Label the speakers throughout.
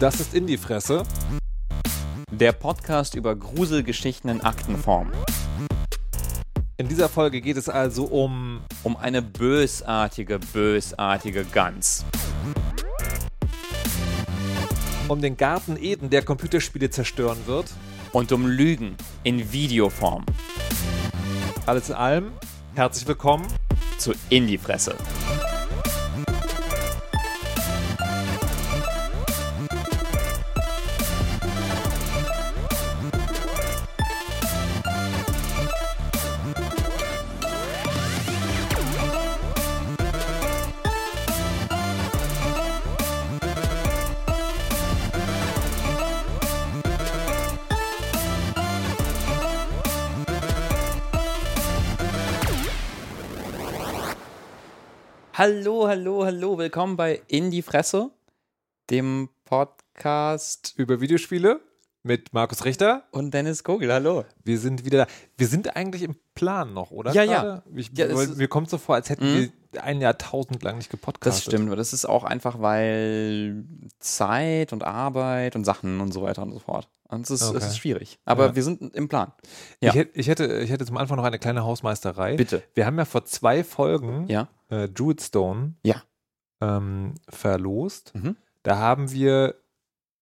Speaker 1: Das ist in die Fresse.
Speaker 2: Der Podcast über Gruselgeschichten in Aktenform.
Speaker 1: In dieser Folge geht es also um
Speaker 2: Um eine bösartige, bösartige Gans.
Speaker 1: um den Garten Eden, der Computerspiele zerstören wird.
Speaker 2: Und um Lügen in Videoform.
Speaker 1: Alles in allem, herzlich willkommen.
Speaker 2: Zu In die Fresse. Hallo, hallo, hallo. Willkommen bei In die Fresse, dem Podcast
Speaker 1: Über Videospiele mit Markus Richter.
Speaker 2: und Dennis Kogel. Hallo.
Speaker 1: Wir sind wieder da. Wir sind eigentlich im Plan noch, oder?
Speaker 2: Ja, ja.
Speaker 1: gerade? Ich,
Speaker 2: Ja,
Speaker 1: weil
Speaker 2: ist-
Speaker 1: mir kommt so vor, als hätten
Speaker 2: Mhm.
Speaker 1: wir ein Jahrtausend lang nicht gepodcastet.
Speaker 2: Das stimmt, aber das ist auch einfach, weil Zeit und Arbeit und Sachen und so weiter und so fort. Und es ist,
Speaker 1: Okay.
Speaker 2: es ist schwierig. Aber
Speaker 1: Ja.
Speaker 2: wir sind im Plan. Ja.
Speaker 1: Ich, hätte, ich, hätte, ich hätte zum Anfang noch eine kleine Hausmeisterei.
Speaker 2: Bitte.
Speaker 1: Wir haben ja vor zwei Folgen
Speaker 2: Ja.
Speaker 1: äh, Druidstone
Speaker 2: Ja.
Speaker 1: ähm, verlost.
Speaker 2: Mhm.
Speaker 1: Da haben wir,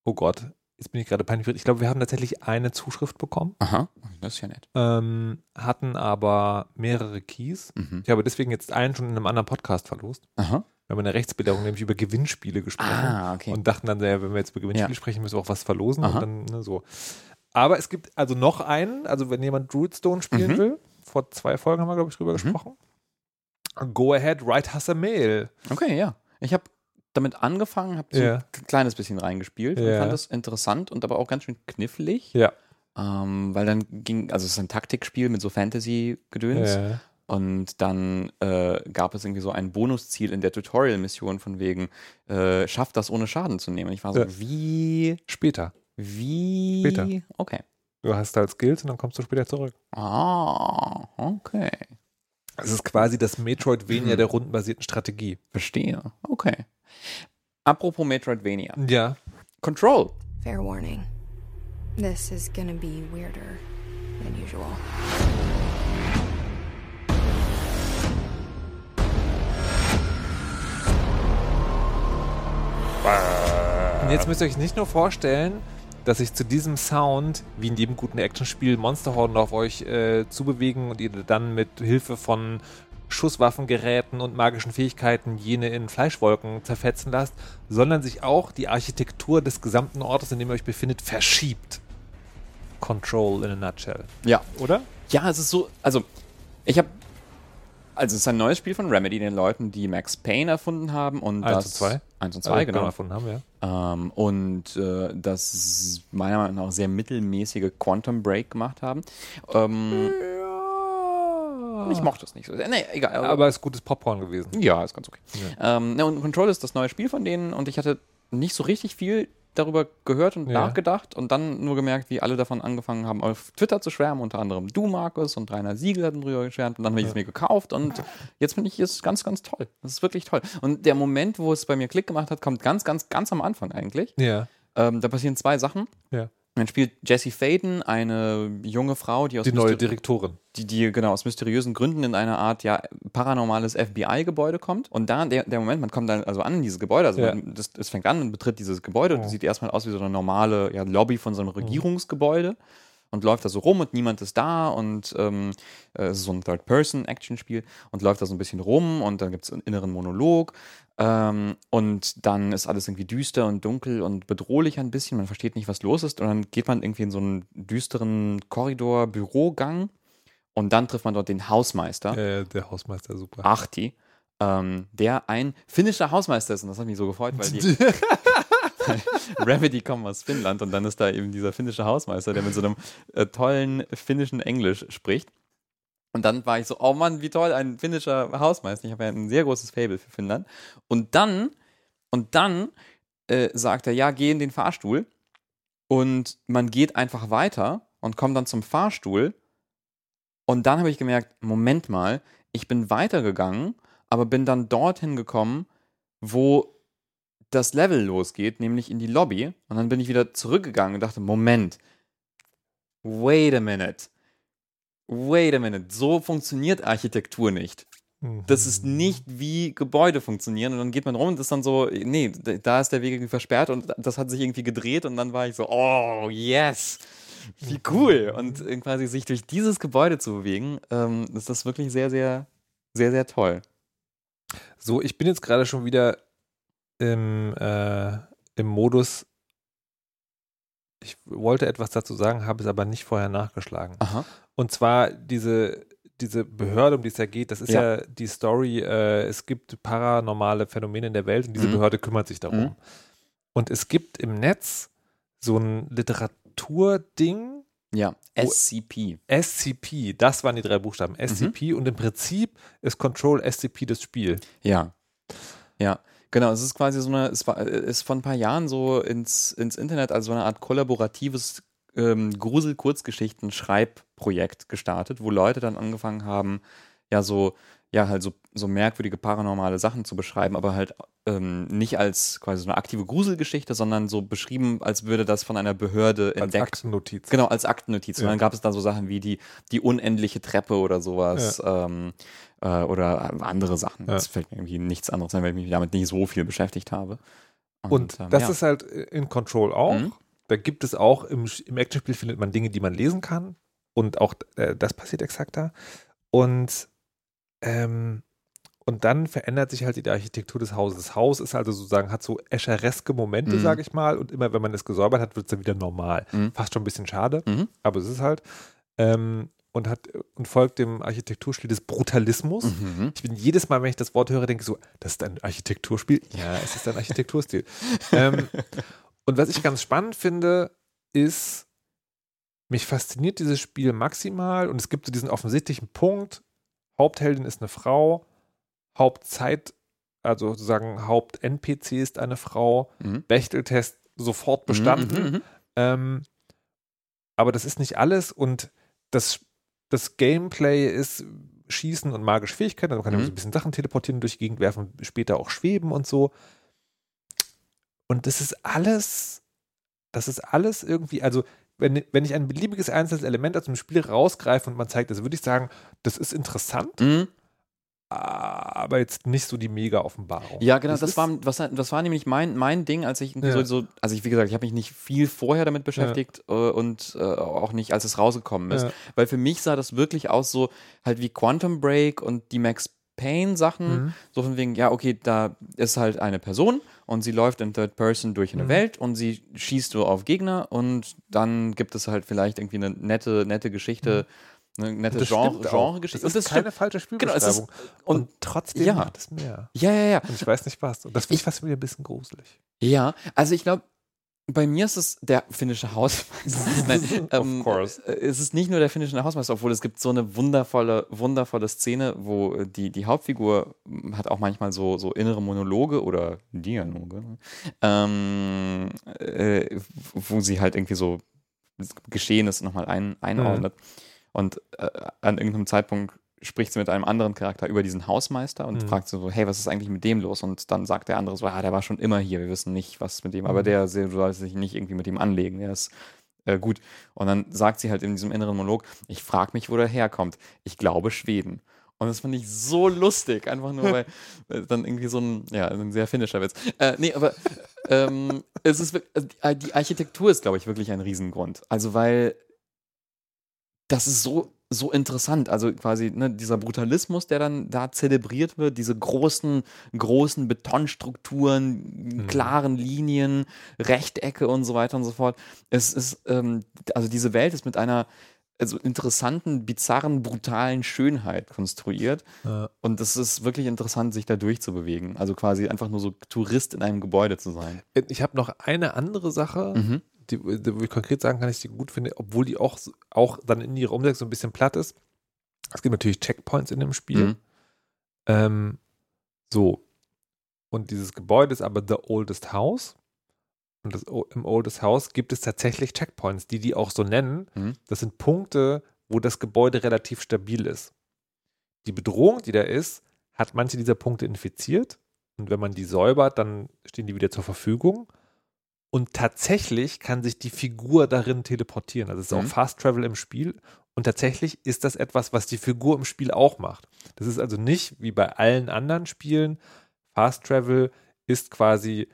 Speaker 1: oh Gott, jetzt bin ich gerade peinlich. Ich glaube, wir haben tatsächlich eine Zuschrift bekommen,
Speaker 2: Aha, das ist ja nett.
Speaker 1: ähm, hatten aber mehrere Keys.
Speaker 2: Mhm.
Speaker 1: Ich habe deswegen jetzt einen schon in einem anderen Podcast verlost.
Speaker 2: Aha.
Speaker 1: Wir haben in der Rechtsbelehrung nämlich über Gewinnspiele gesprochen.
Speaker 2: Ah, okay.
Speaker 1: Und dachten dann, ja, wenn wir jetzt über Gewinnspiele
Speaker 2: Ja.
Speaker 1: sprechen, müssen wir auch was verlosen.
Speaker 2: Aha.
Speaker 1: Und dann ne, so. Aber es gibt also noch einen, also wenn jemand Druidstone spielen
Speaker 2: Mhm.
Speaker 1: will, vor zwei Folgen haben wir, glaube ich, drüber gesprochen. Go ahead, write us a mail.
Speaker 2: Okay, ja. Ich habe damit angefangen, habe so
Speaker 1: Ja.
Speaker 2: ein kleines bisschen reingespielt und
Speaker 1: Ja.
Speaker 2: fand das interessant und aber auch ganz schön knifflig.
Speaker 1: Ja.
Speaker 2: Ähm, weil dann ging, also es ist ein Taktikspiel mit so Fantasy-Gedöns.
Speaker 1: Ja.
Speaker 2: Und dann äh, gab es irgendwie so ein Bonusziel in der Tutorial-Mission von wegen, äh, schafft das ohne Schaden zu nehmen. Und ich war so,
Speaker 1: Ja.
Speaker 2: wie,
Speaker 1: Später.
Speaker 2: wie?
Speaker 1: Später.
Speaker 2: Okay.
Speaker 1: Du hast halt Skills und dann kommst du später zurück.
Speaker 2: Ah, okay.
Speaker 1: Es ist quasi das Metroidvania
Speaker 2: Mhm.
Speaker 1: der rundenbasierten Strategie.
Speaker 2: Verstehe. Okay. Apropos Metroidvania.
Speaker 1: Ja.
Speaker 2: Control.
Speaker 3: Fair warning. This is gonna be weirder than usual.
Speaker 1: Und jetzt müsst ihr euch nicht nur vorstellen, dass sich zu diesem Sound, wie in jedem guten Actionspiel, Monsterhorden auf euch äh, zubewegen und ihr dann mit Hilfe von Schusswaffengeräten und magischen Fähigkeiten jene in Fleischwolken zerfetzen lasst, sondern sich auch die Architektur des gesamten Ortes, in dem ihr euch befindet, verschiebt. Control in a nutshell.
Speaker 2: Ja.
Speaker 1: Oder?
Speaker 2: Ja, es ist so, also ich habe, also es ist ein neues Spiel von Remedy, den Leuten, die Max Payne erfunden haben und
Speaker 1: Eins
Speaker 2: das
Speaker 1: und zwei.
Speaker 2: 1 und
Speaker 1: Also,
Speaker 2: 2, genau.
Speaker 1: Davon haben wir.
Speaker 2: Ähm, und äh, das meiner Meinung nach sehr mittelmäßige Quantum Break gemacht haben. Ähm, Ich mochte es nicht so sehr. Nee, egal.
Speaker 1: Aber es ist gutes Popcorn gewesen.
Speaker 2: ja, ist ganz okay. Ähm, ne, und Control ist das neue Spiel von denen und ich hatte nicht so richtig viel darüber gehört und
Speaker 1: Ja.
Speaker 2: nachgedacht und dann nur gemerkt, wie alle davon angefangen haben, auf Twitter zu schwärmen, unter anderem du, Markus, und Rainer Siegel hatten drüber geschwärmt und dann habe ich es mir gekauft und jetzt finde ich es ganz, ganz toll. Das ist wirklich toll. Und der Moment, wo es bei mir Klick gemacht hat, kommt ganz, ganz, ganz am Anfang eigentlich.
Speaker 1: Ja.
Speaker 2: Ähm, da passieren zwei Sachen.
Speaker 1: Ja.
Speaker 2: Man spielt Jessie Faden, eine junge Frau, die aus
Speaker 1: Die neue Direktorin.
Speaker 2: die, die genau aus mysteriösen Gründen in eine Art ja paranormales FBI-Gebäude kommt. Und da der, der Moment, man kommt dann also an in dieses Gebäude, also
Speaker 1: Ja.
Speaker 2: man, das, es fängt an und betritt dieses Gebäude und
Speaker 1: Oh.
Speaker 2: das sieht erstmal aus wie so eine normale ja, Lobby von so einem Regierungsgebäude. Und läuft da so rum und niemand ist da und ähm, äh, es ist so ein Third-Person-Action-Spiel und läuft da so ein bisschen rum und dann gibt es einen inneren Monolog ähm, und dann ist alles irgendwie düster und dunkel und bedrohlich ein bisschen. Man versteht nicht, was los ist und dann geht man irgendwie in so einen düsteren Korridor, Bürogang und dann trifft man dort den Hausmeister,
Speaker 1: Äh, der Hausmeister, super.
Speaker 2: Achti, ähm, der ein finnischer Hausmeister ist und das hat mich so gefreut, weil die Remedy kommen aus Finnland und dann ist da eben dieser finnische Hausmeister, der mit so einem äh, tollen finnischen Englisch spricht. Und dann war ich so, oh Mann, wie toll, ein finnischer Hausmeister. Ich habe ja ein sehr großes Fable für Finnland. Und dann, und dann äh, sagt er, ja, geh in den Fahrstuhl. Und man geht einfach weiter und kommt dann zum Fahrstuhl. Und dann habe ich gemerkt, Moment mal, ich bin weitergegangen, aber bin dann dorthin gekommen, wo das Level losgeht, nämlich in die Lobby. Und dann bin ich wieder zurückgegangen und dachte, Moment, wait a minute. Wait a minute, so funktioniert Architektur nicht. Das ist nicht wie Gebäude funktionieren und dann geht man rum und ist dann so, nee, da ist der Weg irgendwie versperrt und das hat sich irgendwie gedreht und dann war ich so, oh, yes, wie cool. Und quasi sich durch dieses Gebäude zu bewegen, ähm, ist das wirklich sehr, sehr, sehr, sehr toll.
Speaker 1: So, ich bin jetzt gerade schon wieder im, äh, im Modus. Ich wollte etwas dazu sagen, habe es aber nicht vorher nachgeschlagen.
Speaker 2: Aha.
Speaker 1: Und zwar diese, diese Behörde, um die es ja geht, das ist ja,
Speaker 2: Ja.
Speaker 1: die Story, äh, es gibt paranormale Phänomene in der Welt und diese
Speaker 2: Mhm.
Speaker 1: Behörde kümmert sich darum.
Speaker 2: Mhm.
Speaker 1: Und es gibt im Netz so ein Literaturding,
Speaker 2: Ja, SCP.
Speaker 1: SCP, das waren die drei Buchstaben,
Speaker 2: Mhm.
Speaker 1: SCP und im Prinzip ist Control SCP das Spiel.
Speaker 2: Ja. Ja. Genau, es ist quasi so eine, es war, ist vor ein paar Jahren so ins, ins Internet als so eine Art kollaboratives ähm, Grusel-Kurzgeschichten-Schreibprojekt gestartet, wo Leute dann angefangen haben, ja, so, ja, halt so, so merkwürdige paranormale Sachen zu beschreiben, aber halt ähm, nicht als quasi so eine aktive Gruselgeschichte, sondern so beschrieben, als würde das von einer Behörde
Speaker 1: Als
Speaker 2: entdeckt.
Speaker 1: Aktennotiz.
Speaker 2: Genau, als Aktennotiz. Und
Speaker 1: Ja.
Speaker 2: dann gab es da so Sachen wie die, die unendliche Treppe oder sowas. Ähm, äh, oder andere Sachen.
Speaker 1: Ja.
Speaker 2: Es fällt mir irgendwie nichts anderes ein, weil ich mich damit nicht so viel beschäftigt habe.
Speaker 1: Und
Speaker 2: ähm,
Speaker 1: das
Speaker 2: ja.
Speaker 1: ist halt in Control auch.
Speaker 2: Mhm.
Speaker 1: Da gibt es auch, im, im Actionspiel findet man Dinge, die man lesen kann. Und auch äh, das passiert exakt da. Und, ähm, und dann verändert sich halt die Architektur des Hauses. Das Haus ist also sozusagen, hat so eschereske Momente,
Speaker 2: Mhm.
Speaker 1: sage ich mal. Und immer wenn man es gesäubert hat, wird es dann wieder normal.
Speaker 2: Mhm.
Speaker 1: Fast schon ein bisschen schade,
Speaker 2: Mhm.
Speaker 1: aber es ist halt. Ähm, und, hat, und folgt dem Architekturstil des Brutalismus.
Speaker 2: Mhm.
Speaker 1: Ich bin jedes Mal, wenn ich das Wort höre, denke ich so, das ist ein Architekturspiel. Ja, es ist ein Architekturstil. ähm, und was ich ganz spannend finde, ist, mich fasziniert dieses Spiel maximal und es gibt so diesen offensichtlichen Punkt, Hauptheldin ist eine Frau, Hauptzeit, also sozusagen Haupt-NPC ist eine Frau,
Speaker 2: Mhm.
Speaker 1: Bechteltest sofort bestanden.
Speaker 2: Mhm. Mhm.
Speaker 1: Ähm, aber das ist nicht alles und das, das Gameplay ist Schießen und magische Fähigkeiten. Also man kann
Speaker 2: Mhm.
Speaker 1: so ein bisschen Sachen teleportieren, durch die Gegend werfen, später auch schweben und so. Und das ist alles, das ist alles irgendwie, also wenn, wenn ich ein beliebiges einzelnes Element aus dem Spiel rausgreife und man zeigt das, würde ich sagen, das ist interessant,
Speaker 2: Mhm.
Speaker 1: aber jetzt nicht so die Mega-Offenbarung.
Speaker 2: Ja, genau, das
Speaker 1: ist-
Speaker 2: war, was, das war nämlich mein, mein Ding, als ich
Speaker 1: Ja.
Speaker 2: so, so, also ich, wie gesagt, ich habe mich nicht viel vorher damit beschäftigt äh, und äh, auch nicht, als es rausgekommen ist.
Speaker 1: Ja.
Speaker 2: Weil für mich sah das wirklich aus so halt wie Quantum Break und die Max Payne Sachen,
Speaker 1: Mhm.
Speaker 2: so von wegen, ja, okay, da ist halt eine Person und sie läuft in Third Person durch eine
Speaker 1: Mhm.
Speaker 2: Welt und sie schießt so auf Gegner und dann gibt es halt vielleicht irgendwie eine nette, nette Geschichte, eine nette
Speaker 1: Mhm. Das
Speaker 2: Genre. Genre-Geschichte.
Speaker 1: Das
Speaker 2: Und
Speaker 1: ist keine falsche
Speaker 2: Genau, es ist-
Speaker 1: Spielbeschreibung.
Speaker 2: und-
Speaker 1: und, trotzdem
Speaker 2: ja.
Speaker 1: macht es mehr.
Speaker 2: Ja, ja, ja.
Speaker 1: Und ich weiß nicht was. Und das finde ich
Speaker 2: Ich-
Speaker 1: fast wieder ein bisschen gruselig.
Speaker 2: Ja, also ich glaube, bei mir ist es der finnische Hausmeister. Nein, ähm,
Speaker 1: Of course.
Speaker 2: äh, Es ist nicht nur der finnische Hausmeister, obwohl es gibt so eine wundervolle, wundervolle Szene, wo äh, die, die Hauptfigur m, hat auch manchmal so, so innere Monologe oder Dialoge, ähm, äh, wo sie halt irgendwie so Geschehenes nochmal ein, einordnet. Und äh, an irgendeinem Zeitpunkt spricht sie mit einem anderen Charakter über diesen Hausmeister und
Speaker 1: Mhm.
Speaker 2: fragt so, hey, was ist eigentlich mit dem los? Und dann sagt der andere so, ah, der war schon immer hier, wir wissen nicht, was mit dem, aber
Speaker 1: Mhm.
Speaker 2: der der soll sich nicht irgendwie mit ihm anlegen, der ist äh, gut. Und dann sagt sie halt in diesem inneren Monolog, ich frage mich, wo der herkommt. Ich glaube Schweden. Und das fand ich so lustig, einfach nur, weil äh, dann irgendwie so ein, ja, ein sehr finnischer Witz. Äh, nee, aber ähm, es ist, also die Architektur ist, glaube ich, wirklich ein Riesengrund. Also, weil das ist so, so interessant. Also quasi ne, dieser Brutalismus, der dann da zelebriert wird, diese großen, großen Betonstrukturen, klaren Linien, Rechtecke und so weiter und so fort. Es ist, ähm, also diese Welt ist mit einer also interessanten, bizarren, brutalen Schönheit konstruiert.
Speaker 1: Ja.
Speaker 2: Und es ist wirklich interessant, sich da durchzubewegen. Also quasi einfach nur so Tourist in einem Gebäude zu sein.
Speaker 1: Ich habe noch eine andere Sache,
Speaker 2: Mhm.
Speaker 1: Die, die, wo ich konkret sagen kann, dass ich die gut finde, obwohl die auch, auch dann in ihrer Umsetzung ein bisschen platt ist. Es gibt natürlich Checkpoints in dem Spiel.
Speaker 2: Mhm.
Speaker 1: Ähm, so. Und dieses Gebäude ist aber The Oldest House. Und das, O- im Oldest House gibt es tatsächlich Checkpoints, die die auch so nennen.
Speaker 2: Mhm.
Speaker 1: Das sind Punkte, wo das Gebäude relativ stabil ist. Die Bedrohung, die da ist, hat manche dieser Punkte infiziert Und wenn man die säubert, dann stehen die wieder zur Verfügung. Und tatsächlich kann sich die Figur darin teleportieren. Also es ist
Speaker 2: Mhm.
Speaker 1: auch Fast Travel im Spiel. Und tatsächlich ist das etwas, was die Figur im Spiel auch macht. Das ist also nicht wie bei allen anderen Spielen. Fast Travel ist quasi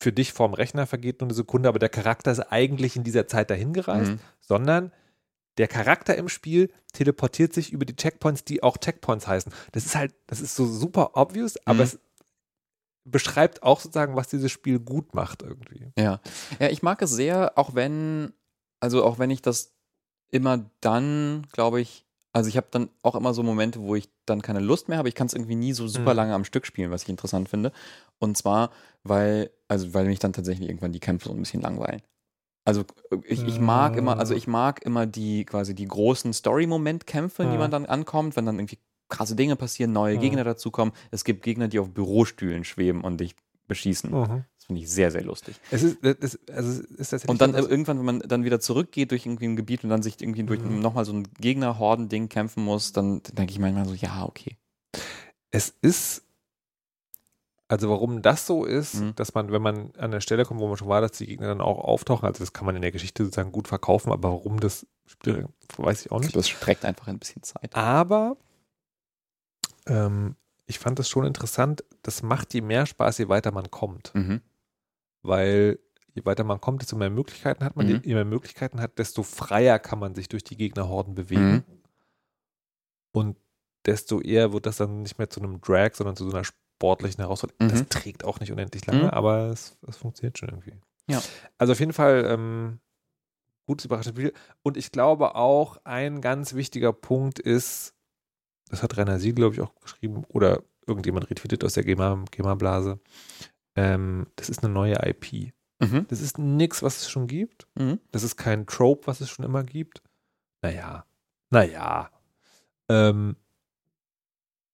Speaker 1: für dich vorm Rechner vergeht nur eine Sekunde, aber der Charakter ist eigentlich in dieser Zeit dahin gereist,
Speaker 2: Mhm.
Speaker 1: sondern der Charakter im Spiel teleportiert sich über die Checkpoints, die auch Checkpoints heißen. Das ist halt, das ist so super obvious, aber
Speaker 2: Mhm.
Speaker 1: es beschreibt auch sozusagen, was dieses Spiel gut macht irgendwie.
Speaker 2: Ja. Ja, ich mag es sehr, auch wenn, also auch wenn ich das immer dann, glaube ich, also ich habe dann auch immer so Momente, wo ich dann keine Lust mehr habe. Ich kann es irgendwie nie so super
Speaker 1: Mhm.
Speaker 2: lange am Stück spielen, was ich interessant finde. Und zwar, weil, also weil mich dann tatsächlich irgendwann die Kämpfe so ein bisschen langweilen. Also ich, ich mag immer, also ich mag immer die quasi die großen Story-Moment-Kämpfe, in die
Speaker 1: Mhm.
Speaker 2: man dann ankommt, wenn dann irgendwie krasse Dinge passieren, neue
Speaker 1: Mhm.
Speaker 2: Gegner dazukommen. Es gibt Gegner, die auf Bürostühlen schweben und dich beschießen. Das finde ich sehr, sehr lustig.
Speaker 1: Es ist, das, also es ist
Speaker 2: Und dann äh,
Speaker 1: etwas-
Speaker 2: irgendwann, wenn man dann wieder zurückgeht durch irgendwie ein Gebiet und dann sich irgendwie durch
Speaker 1: Mhm.
Speaker 2: nochmal so ein Gegner-Horden-Ding kämpfen muss, dann denke ich manchmal so, ja, okay.
Speaker 1: es ist, also warum das so ist,
Speaker 2: Mhm.
Speaker 1: dass man, wenn man an der Stelle kommt, wo man schon war, dass die Gegner dann auch auftauchen, also das kann man in der Geschichte sozusagen gut verkaufen, aber warum das Spiel, weiß ich auch nicht.
Speaker 2: Das streckt einfach ein bisschen Zeit.
Speaker 1: Aber ähm, ich fand das schon interessant, das macht je mehr Spaß, je weiter man kommt.
Speaker 2: Mhm.
Speaker 1: Weil je weiter man kommt, desto mehr Möglichkeiten hat man.
Speaker 2: Mhm.
Speaker 1: Je mehr Möglichkeiten hat, desto freier kann man sich durch die Gegnerhorden bewegen.
Speaker 2: Mhm.
Speaker 1: Und desto eher wird das dann nicht mehr zu einem Drag, sondern zu so einer sportlichen Herausforderung.
Speaker 2: Mhm.
Speaker 1: Das trägt auch nicht unendlich lange,
Speaker 2: Mhm.
Speaker 1: aber es, es funktioniert schon irgendwie.
Speaker 2: Ja.
Speaker 1: Also auf jeden Fall ähm, gutes überraschendes Spiel. Und ich glaube auch, ein ganz wichtiger Punkt ist, das hat Rainer Siegel, glaube ich, auch geschrieben, oder irgendjemand retweetet aus der GEMA- GEMA-Blase, ähm, das ist eine neue IP.
Speaker 2: Mhm.
Speaker 1: Das ist nichts, was es schon gibt.
Speaker 2: Mhm.
Speaker 1: Das ist kein Trope, was es schon immer gibt. Naja, naja. Ähm,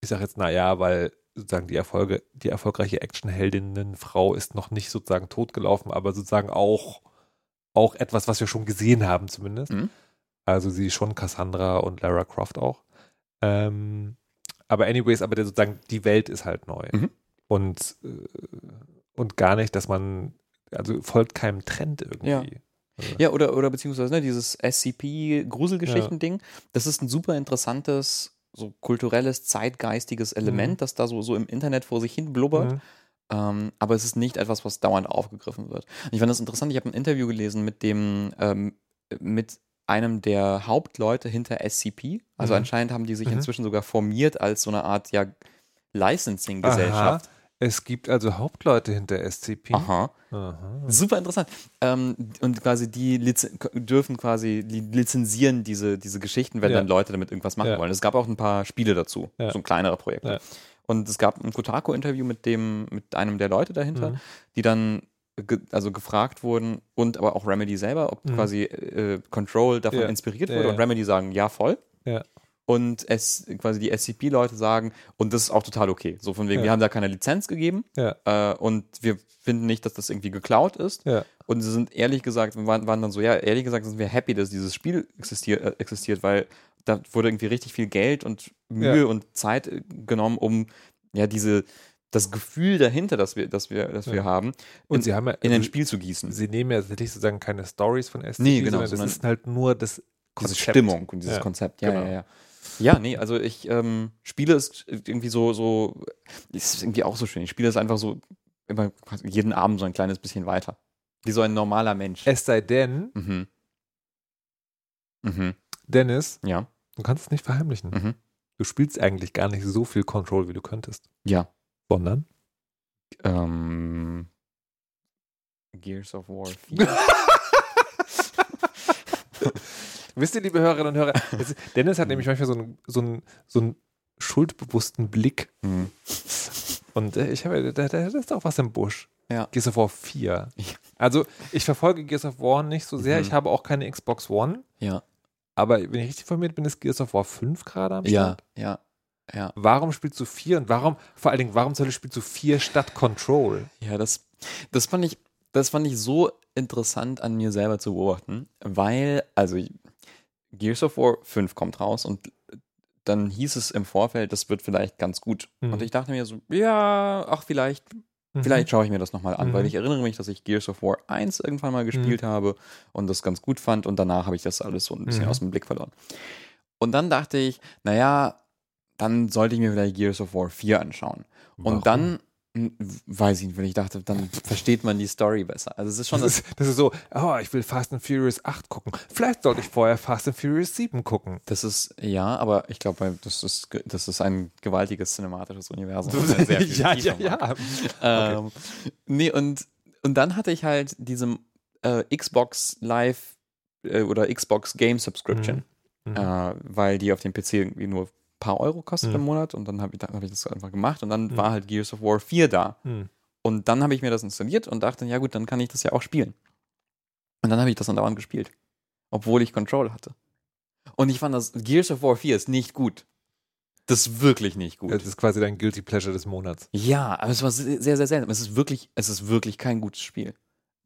Speaker 1: ich sage jetzt naja, weil sozusagen die Erfolge, die erfolgreiche Actionheldinnenfrau ist noch nicht sozusagen totgelaufen, aber sozusagen auch, auch etwas, was wir schon gesehen haben zumindest.
Speaker 2: Mhm.
Speaker 1: Also sie ist schon Cassandra und Lara Croft auch. Ähm, aber anyways, aber der, sozusagen die Welt ist halt neu.
Speaker 2: Mhm.
Speaker 1: Und, äh, und gar nicht, dass man, also folgt keinem Trend irgendwie.
Speaker 2: Ja.
Speaker 1: Also,
Speaker 2: Ja, oder, oder beziehungsweise ne, dieses SCP-Gruselgeschichten-Ding, das ist ein super interessantes, so kulturelles, zeitgeistiges Element,
Speaker 1: Mhm.
Speaker 2: das da so, so im Internet vor sich hin blubbert.
Speaker 1: Mhm.
Speaker 2: Ähm, aber es ist nicht etwas, was dauernd aufgegriffen wird. Und ich fand das interessant, ich habe ein Interview gelesen mit dem, ähm, mit einem der Hauptleute hinter SCP. Also
Speaker 1: Mhm.
Speaker 2: anscheinend haben die sich
Speaker 1: Mhm.
Speaker 2: inzwischen sogar formiert als so eine Art ja, Licensing-Gesellschaft.
Speaker 1: Es gibt also Hauptleute hinter SCP.
Speaker 2: Aha.
Speaker 1: Aha.
Speaker 2: Super interessant. Ähm, und quasi die dürfen quasi li lizenzieren diese, diese Geschichten, wenn
Speaker 1: Ja.
Speaker 2: dann Leute damit irgendwas machen
Speaker 1: Ja.
Speaker 2: wollen. Es gab auch ein paar Spiele dazu,
Speaker 1: Ja.
Speaker 2: so kleinere Projekte. Und es gab ein Kotaku-Interview mit dem, mit einem der Leute dahinter,
Speaker 1: Mhm.
Speaker 2: die dann ge also gefragt wurden und aber auch Remedy selber, ob
Speaker 1: Mhm.
Speaker 2: quasi äh, Control davon
Speaker 1: Ja.
Speaker 2: inspiriert wurde
Speaker 1: ja.
Speaker 2: und Remedy sagen, ja, voll.
Speaker 1: Ja.
Speaker 2: Und es quasi die SCP-Leute sagen, und das ist auch total okay. So von wegen, wir haben da keine Lizenz gegeben äh, und wir finden nicht, dass das irgendwie geklaut ist. Und sie sind ehrlich gesagt, waren, waren dann so, ja, ehrlich gesagt sind wir happy, dass dieses Spiel existier, äh, existiert, weil da wurde irgendwie richtig viel Geld und Mühe und Zeit äh, genommen, um ja diese, das Gefühl dahinter, das wir, das wir, das wir
Speaker 1: Ja.
Speaker 2: haben,
Speaker 1: Und
Speaker 2: in,
Speaker 1: sie haben ja,
Speaker 2: in ein
Speaker 1: also
Speaker 2: Spiel zu gießen.
Speaker 1: Sie nehmen ja tatsächlich sozusagen keine Stories von SCP,
Speaker 2: Nee, genau,
Speaker 1: sondern
Speaker 2: sondern
Speaker 1: das ist halt nur das
Speaker 2: Diese
Speaker 1: Konzept.
Speaker 2: Stimmung und dieses
Speaker 1: Ja,
Speaker 2: Konzept, ja,
Speaker 1: genau.
Speaker 2: ja, ja. Ja, nee, also ich ähm, spiele es irgendwie so, so, ist irgendwie auch so schön. Ich spiele es einfach so immer jeden Abend so ein kleines bisschen weiter. Wie so ein normaler Mensch.
Speaker 1: Es sei denn,
Speaker 2: Mhm. Mhm.
Speaker 1: Dennis,
Speaker 2: Ja.
Speaker 1: du kannst es nicht verheimlichen.
Speaker 2: Mhm.
Speaker 1: Du spielst eigentlich gar nicht so viel Control, wie du könntest.
Speaker 2: Ja.
Speaker 1: Sondern?
Speaker 2: Ähm, Gears of War 4.
Speaker 1: Wisst ihr, liebe Hörerinnen und Hörer, Dennis hat nämlich manchmal so einen, so einen, so einen schuldbewussten Blick.
Speaker 2: Mhm.
Speaker 1: Und äh, ich habe, da, da ist auch was im Busch.
Speaker 2: Ja.
Speaker 1: Gears of War 4.
Speaker 2: Ja.
Speaker 1: Also, ich verfolge Gears of War nicht so sehr.
Speaker 2: Mhm.
Speaker 1: Ich habe auch keine Xbox One.
Speaker 2: Ja.
Speaker 1: Aber wenn ich richtig informiert bin, ist Gears of War 5 gerade am Start.
Speaker 2: ja, ja.
Speaker 1: Warum spielst du 4 und warum, vor allen Dingen, warum soll ich spielst du 4 statt Control?
Speaker 2: Ja, das, das fand ich, das fand ich so interessant an mir selber zu beobachten, weil, also Gears of War 5 kommt raus und dann hieß es im Vorfeld, das wird vielleicht ganz gut.
Speaker 1: Mhm.
Speaker 2: Und ich dachte mir so, ja, ach, vielleicht,
Speaker 1: Mhm.
Speaker 2: vielleicht schaue ich mir das nochmal an,
Speaker 1: Mhm.
Speaker 2: weil ich erinnere mich, dass ich Gears of War 1 irgendwann mal gespielt habe und das ganz gut fand und danach habe ich das alles so ein bisschen
Speaker 1: Mhm.
Speaker 2: aus dem Blick verloren. Und dann dachte ich, naja, dann sollte ich mir vielleicht Gears of War 4 anschauen.
Speaker 1: Warum?
Speaker 2: Und dann, weiß ich nicht, weil ich dachte, dann versteht man die Story besser. Also es ist schon
Speaker 1: Das ist, das ist so, oh, ich will Fast and Furious 8 gucken. Vielleicht sollte ich vorher Fast and Furious 7 gucken.
Speaker 2: Das ist, ja, aber ich glaube, das ist, das ist ein gewaltiges cinematisches Universum. das
Speaker 1: ja, ja,
Speaker 2: macht.
Speaker 1: ja.
Speaker 2: Ähm, Nee, und, und dann hatte ich halt diese äh, Xbox Live äh, oder Xbox Game Subscription,
Speaker 1: Mhm.
Speaker 2: äh, weil die auf dem PC irgendwie nur paar Euro kostet
Speaker 1: Mhm.
Speaker 2: im Monat und dann habe ich, dann hab ich das einfach gemacht und dann
Speaker 1: Mhm.
Speaker 2: war halt Gears of War 4 da.
Speaker 1: Mhm.
Speaker 2: Und dann habe ich mir das installiert und dachte, ja gut, dann kann ich das ja auch spielen. Und dann habe ich das andauernd gespielt. Obwohl ich Control hatte. Und ich fand das, Gears of War 4 ist nicht gut. Das ist wirklich nicht gut.
Speaker 1: Das ist quasi dein Guilty Pleasure des Monats.
Speaker 2: Ja, aber es war sehr, sehr, sehr selten. Es ist wirklich, es ist wirklich kein gutes Spiel.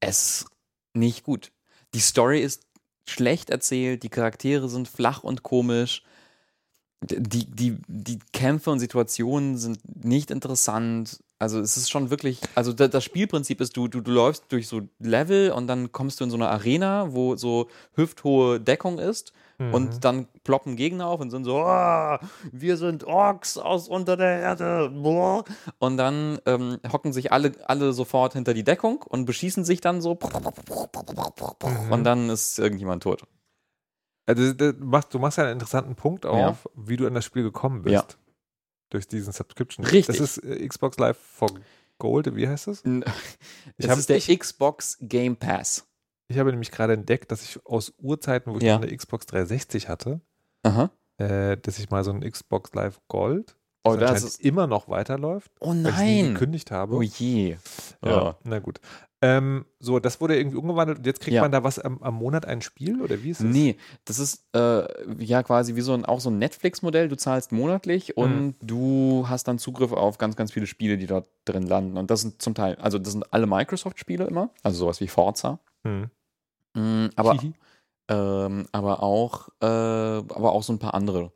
Speaker 2: Es ist nicht gut. Die Story ist schlecht erzählt, die Charaktere sind flach und komisch. Die, die, die Kämpfe und Situationen sind nicht interessant. Also es ist schon wirklich, also da, das Spielprinzip ist, du, du, du läufst durch so Level und dann kommst du in so eine Arena, wo so hüfthohe Deckung ist
Speaker 1: Mhm.
Speaker 2: und dann ploppen Gegner auf und sind so, "Ah, wir sind Orks aus unter der Erde. Boah." Und dann ähm, hocken sich alle, alle sofort hinter die Deckung und beschießen sich dann so.
Speaker 1: Mhm.
Speaker 2: Und dann ist irgendjemand tot.
Speaker 1: Also, du machst, du machst ja einen interessanten Punkt auf,
Speaker 2: Ja.
Speaker 1: wie du an das Spiel gekommen bist.
Speaker 2: Ja.
Speaker 1: Durch diesen Subscription.
Speaker 2: Richtig.
Speaker 1: Das ist äh, Xbox Live for Gold, wie heißt das? Ich hab-
Speaker 2: ist der
Speaker 1: ich-
Speaker 2: Xbox Game Pass.
Speaker 1: Ich habe nämlich gerade entdeckt, dass ich aus Urzeiten, wo ich
Speaker 2: Ja.
Speaker 1: noch eine Xbox 360 hatte, äh, dass ich mal so ein Xbox Live Gold,
Speaker 2: Oh,
Speaker 1: das
Speaker 2: ist.
Speaker 1: immer noch weiterläuft,
Speaker 2: Oh
Speaker 1: weil ich
Speaker 2: nein.
Speaker 1: gekündigt habe.
Speaker 2: Oh je.
Speaker 1: Ja,
Speaker 2: Ja.
Speaker 1: na gut. Ähm, so, das wurde irgendwie umgewandelt und jetzt kriegt
Speaker 2: Ja.
Speaker 1: man da was am, am Monat ein Spiel oder wie ist das?
Speaker 2: Nee, das ist äh, ja quasi wie so ein, auch so ein Netflix-Modell. Du zahlst monatlich und
Speaker 1: Mhm.
Speaker 2: du hast dann Zugriff auf ganz, ganz viele Spiele, die dort drin landen. Und das sind zum Teil, also das sind alle Microsoft-Spiele immer, also sowas wie Forza.
Speaker 1: Hm.
Speaker 2: Mm, aber, ähm, aber auch, äh, aber auch so ein paar andere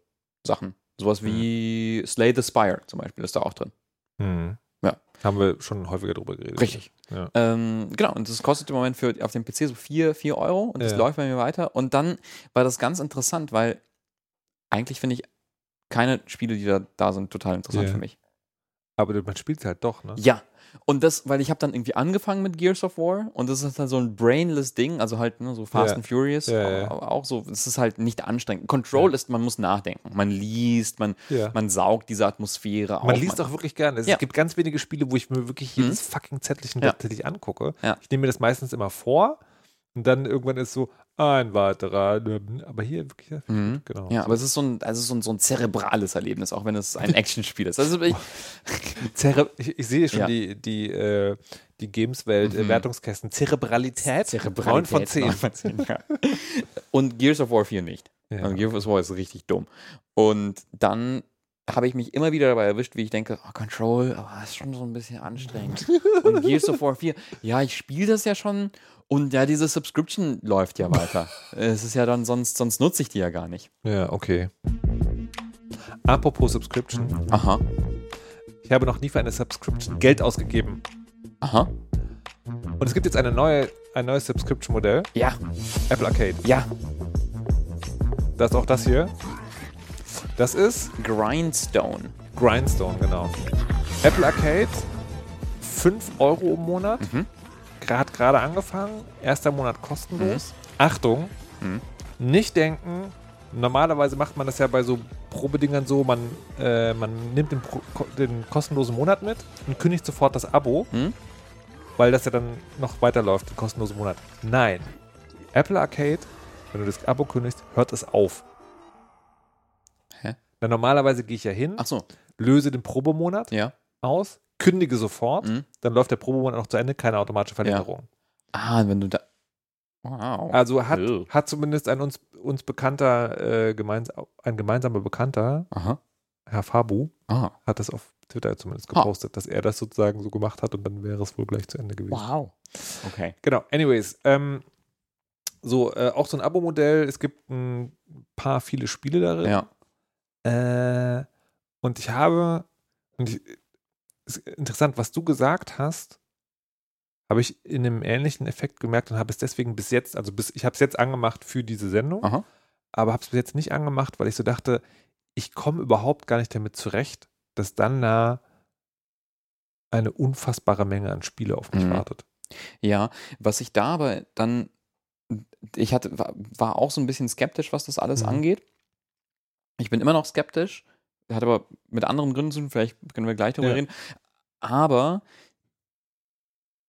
Speaker 2: Sachen. Sowas wie Slay the Spire zum Beispiel ist da auch drin.
Speaker 1: Hm.
Speaker 2: Ja.
Speaker 1: Haben wir schon häufiger drüber geredet.
Speaker 2: Richtig.
Speaker 1: Ja.
Speaker 2: Ähm, genau, und das kostet im Moment für, auf dem PC so 4, 4 Euro und das
Speaker 1: Ja.
Speaker 2: läuft bei mir weiter. Und dann war das ganz interessant, weil eigentlich finde ich keine Spiele, die da, da sind, total interessant
Speaker 1: Ja.
Speaker 2: für mich.
Speaker 1: Aber man spielt es halt doch, ne?
Speaker 2: Ja. Und das, weil ich habe dann irgendwie angefangen mit Gears of War und das ist halt so ein brainless Ding, also halt ne, so Fast
Speaker 1: Ja.
Speaker 2: and Furious,
Speaker 1: Ja,
Speaker 2: aber,
Speaker 1: ja.
Speaker 2: auch so, es ist halt nicht anstrengend. Control ist, man muss nachdenken, man liest, man, man saugt diese Atmosphäre
Speaker 1: Man
Speaker 2: auf.
Speaker 1: liest auch wirklich gerne. Es gibt ganz wenige Spiele, wo ich mir wirklich
Speaker 2: Mhm.
Speaker 1: jedes fucking Zettelchen tatsächlich angucke. Ich nehme mir das meistens immer vor und dann irgendwann ist so ein weiterer. Aber hier wirklich, ja,
Speaker 2: Mhm.
Speaker 1: genau.
Speaker 2: Ja, aber es ist so ein, also so ein, so ein zerebrales Erlebnis, auch wenn es ein Actionspiel ist. Also ich,
Speaker 1: ich, ich sehe schon
Speaker 2: Ja.
Speaker 1: die, die, äh, die Gameswelt, äh,
Speaker 2: Mhm.
Speaker 1: Wertungskästen. Zerebralität,
Speaker 2: Zerebralität,
Speaker 1: 9 von 10.
Speaker 2: neun von 10, ja. Und Gears of War 4 nicht.
Speaker 1: Ja.
Speaker 2: Also Gears of War ist richtig dumm. Und dann habe ich mich immer wieder dabei erwischt, wie ich denke, oh, Control, aber das ist schon so ein bisschen anstrengend. Und Gears of War 4, ja, ich spiele das ja schon und ja, diese Subscription läuft ja weiter. es ist ja dann, sonst, sonst nutze ich die ja gar nicht.
Speaker 1: ja, okay. Apropos Subscription.
Speaker 2: Aha,
Speaker 1: Ich habe noch nie für eine Subscription Geld ausgegeben.
Speaker 2: aha,
Speaker 1: Und es gibt jetzt eine neue, ein neues Subscription-Modell,
Speaker 2: ja,
Speaker 1: Apple Arcade.
Speaker 2: ja,
Speaker 1: Das ist auch das hier. Das ist
Speaker 2: Grindstone.
Speaker 1: Grindstone, genau. Apple Arcade, 5 Euro im Monat.
Speaker 2: Mhm.
Speaker 1: Hat gerade angefangen. Erster Monat kostenlos. Achtung,
Speaker 2: Mhm.
Speaker 1: nicht denken. Normalerweise macht man das ja bei so Probedingern so, man, äh, man nimmt den, den kostenlosen Monat mit und kündigt sofort das Abo,
Speaker 2: Mhm.
Speaker 1: weil das ja dann noch weiterläuft, den kostenlosen Monat. Nein. Apple Arcade, wenn du das Abo kündigst, hört es auf. Na, normalerweise gehe ich ja hin,
Speaker 2: Ach so,
Speaker 1: löse den Probemonat
Speaker 2: ja.
Speaker 1: aus, kündige sofort,
Speaker 2: Mhm.
Speaker 1: dann läuft der Probemonat noch zu Ende, keine automatische Verlängerung.
Speaker 2: Ah, wenn du da. Wow.
Speaker 1: Also hat, hat zumindest ein uns, uns bekannter, äh, gemeins, ein gemeinsamer Bekannter,
Speaker 2: Aha.
Speaker 1: Herr Fabu,
Speaker 2: Ah.
Speaker 1: hat das auf Twitter zumindest
Speaker 2: Ha.
Speaker 1: gepostet, dass er das sozusagen so gemacht hat und dann wäre es wohl gleich zu Ende gewesen.
Speaker 2: Wow. Okay.
Speaker 1: Genau, anyways. Ähm, so, äh, auch so ein Abo-Modell. Es gibt ein paar viele Spiele darin.
Speaker 2: Ja.
Speaker 1: Äh, und ich habe, und ich, ist interessant, was du gesagt hast, habe ich in einem ähnlichen Effekt gemerkt und habe es deswegen bis jetzt, also bis, ich habe es jetzt angemacht für diese Sendung,
Speaker 2: Aha.
Speaker 1: aber habe es bis jetzt nicht angemacht, weil ich so dachte, ich komme überhaupt gar nicht damit zurecht, dass dann da eine unfassbare Menge an Spiele auf mich
Speaker 2: Mhm.
Speaker 1: wartet.
Speaker 2: Ja, was ich da aber dann, ich hatte, war, war auch so ein bisschen skeptisch, was das alles
Speaker 1: Mhm.
Speaker 2: angeht. Ich bin immer noch skeptisch, hat aber mit anderen Gründen zu tun, vielleicht können wir gleich darüber
Speaker 1: Ja.
Speaker 2: reden. Aber,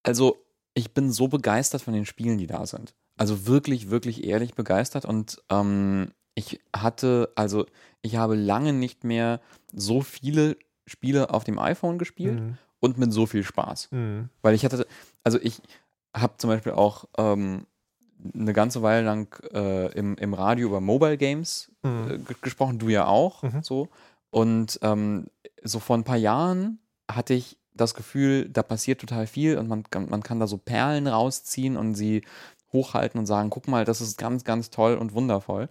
Speaker 2: also, ich bin so begeistert von den Spielen, die da sind. Also wirklich, wirklich ehrlich begeistert und ähm, ich hatte, also, ich habe lange nicht mehr so viele Spiele auf dem iPhone gespielt
Speaker 1: Mhm.
Speaker 2: und mit so viel Spaß.
Speaker 1: Mhm.
Speaker 2: Weil ich hatte, also ich habe zum Beispiel auch ähm, eine ganze Weile lang äh, im, im Radio über Mobile Games äh,
Speaker 1: Mhm.
Speaker 2: ge- gesprochen, du ja auch,
Speaker 1: Mhm.
Speaker 2: so. Und ähm, so vor ein paar Jahren hatte ich das Gefühl, da passiert total viel und man, man kann da so Perlen rausziehen und sie hochhalten und sagen, guck mal, das ist ganz, ganz toll und wundervoll.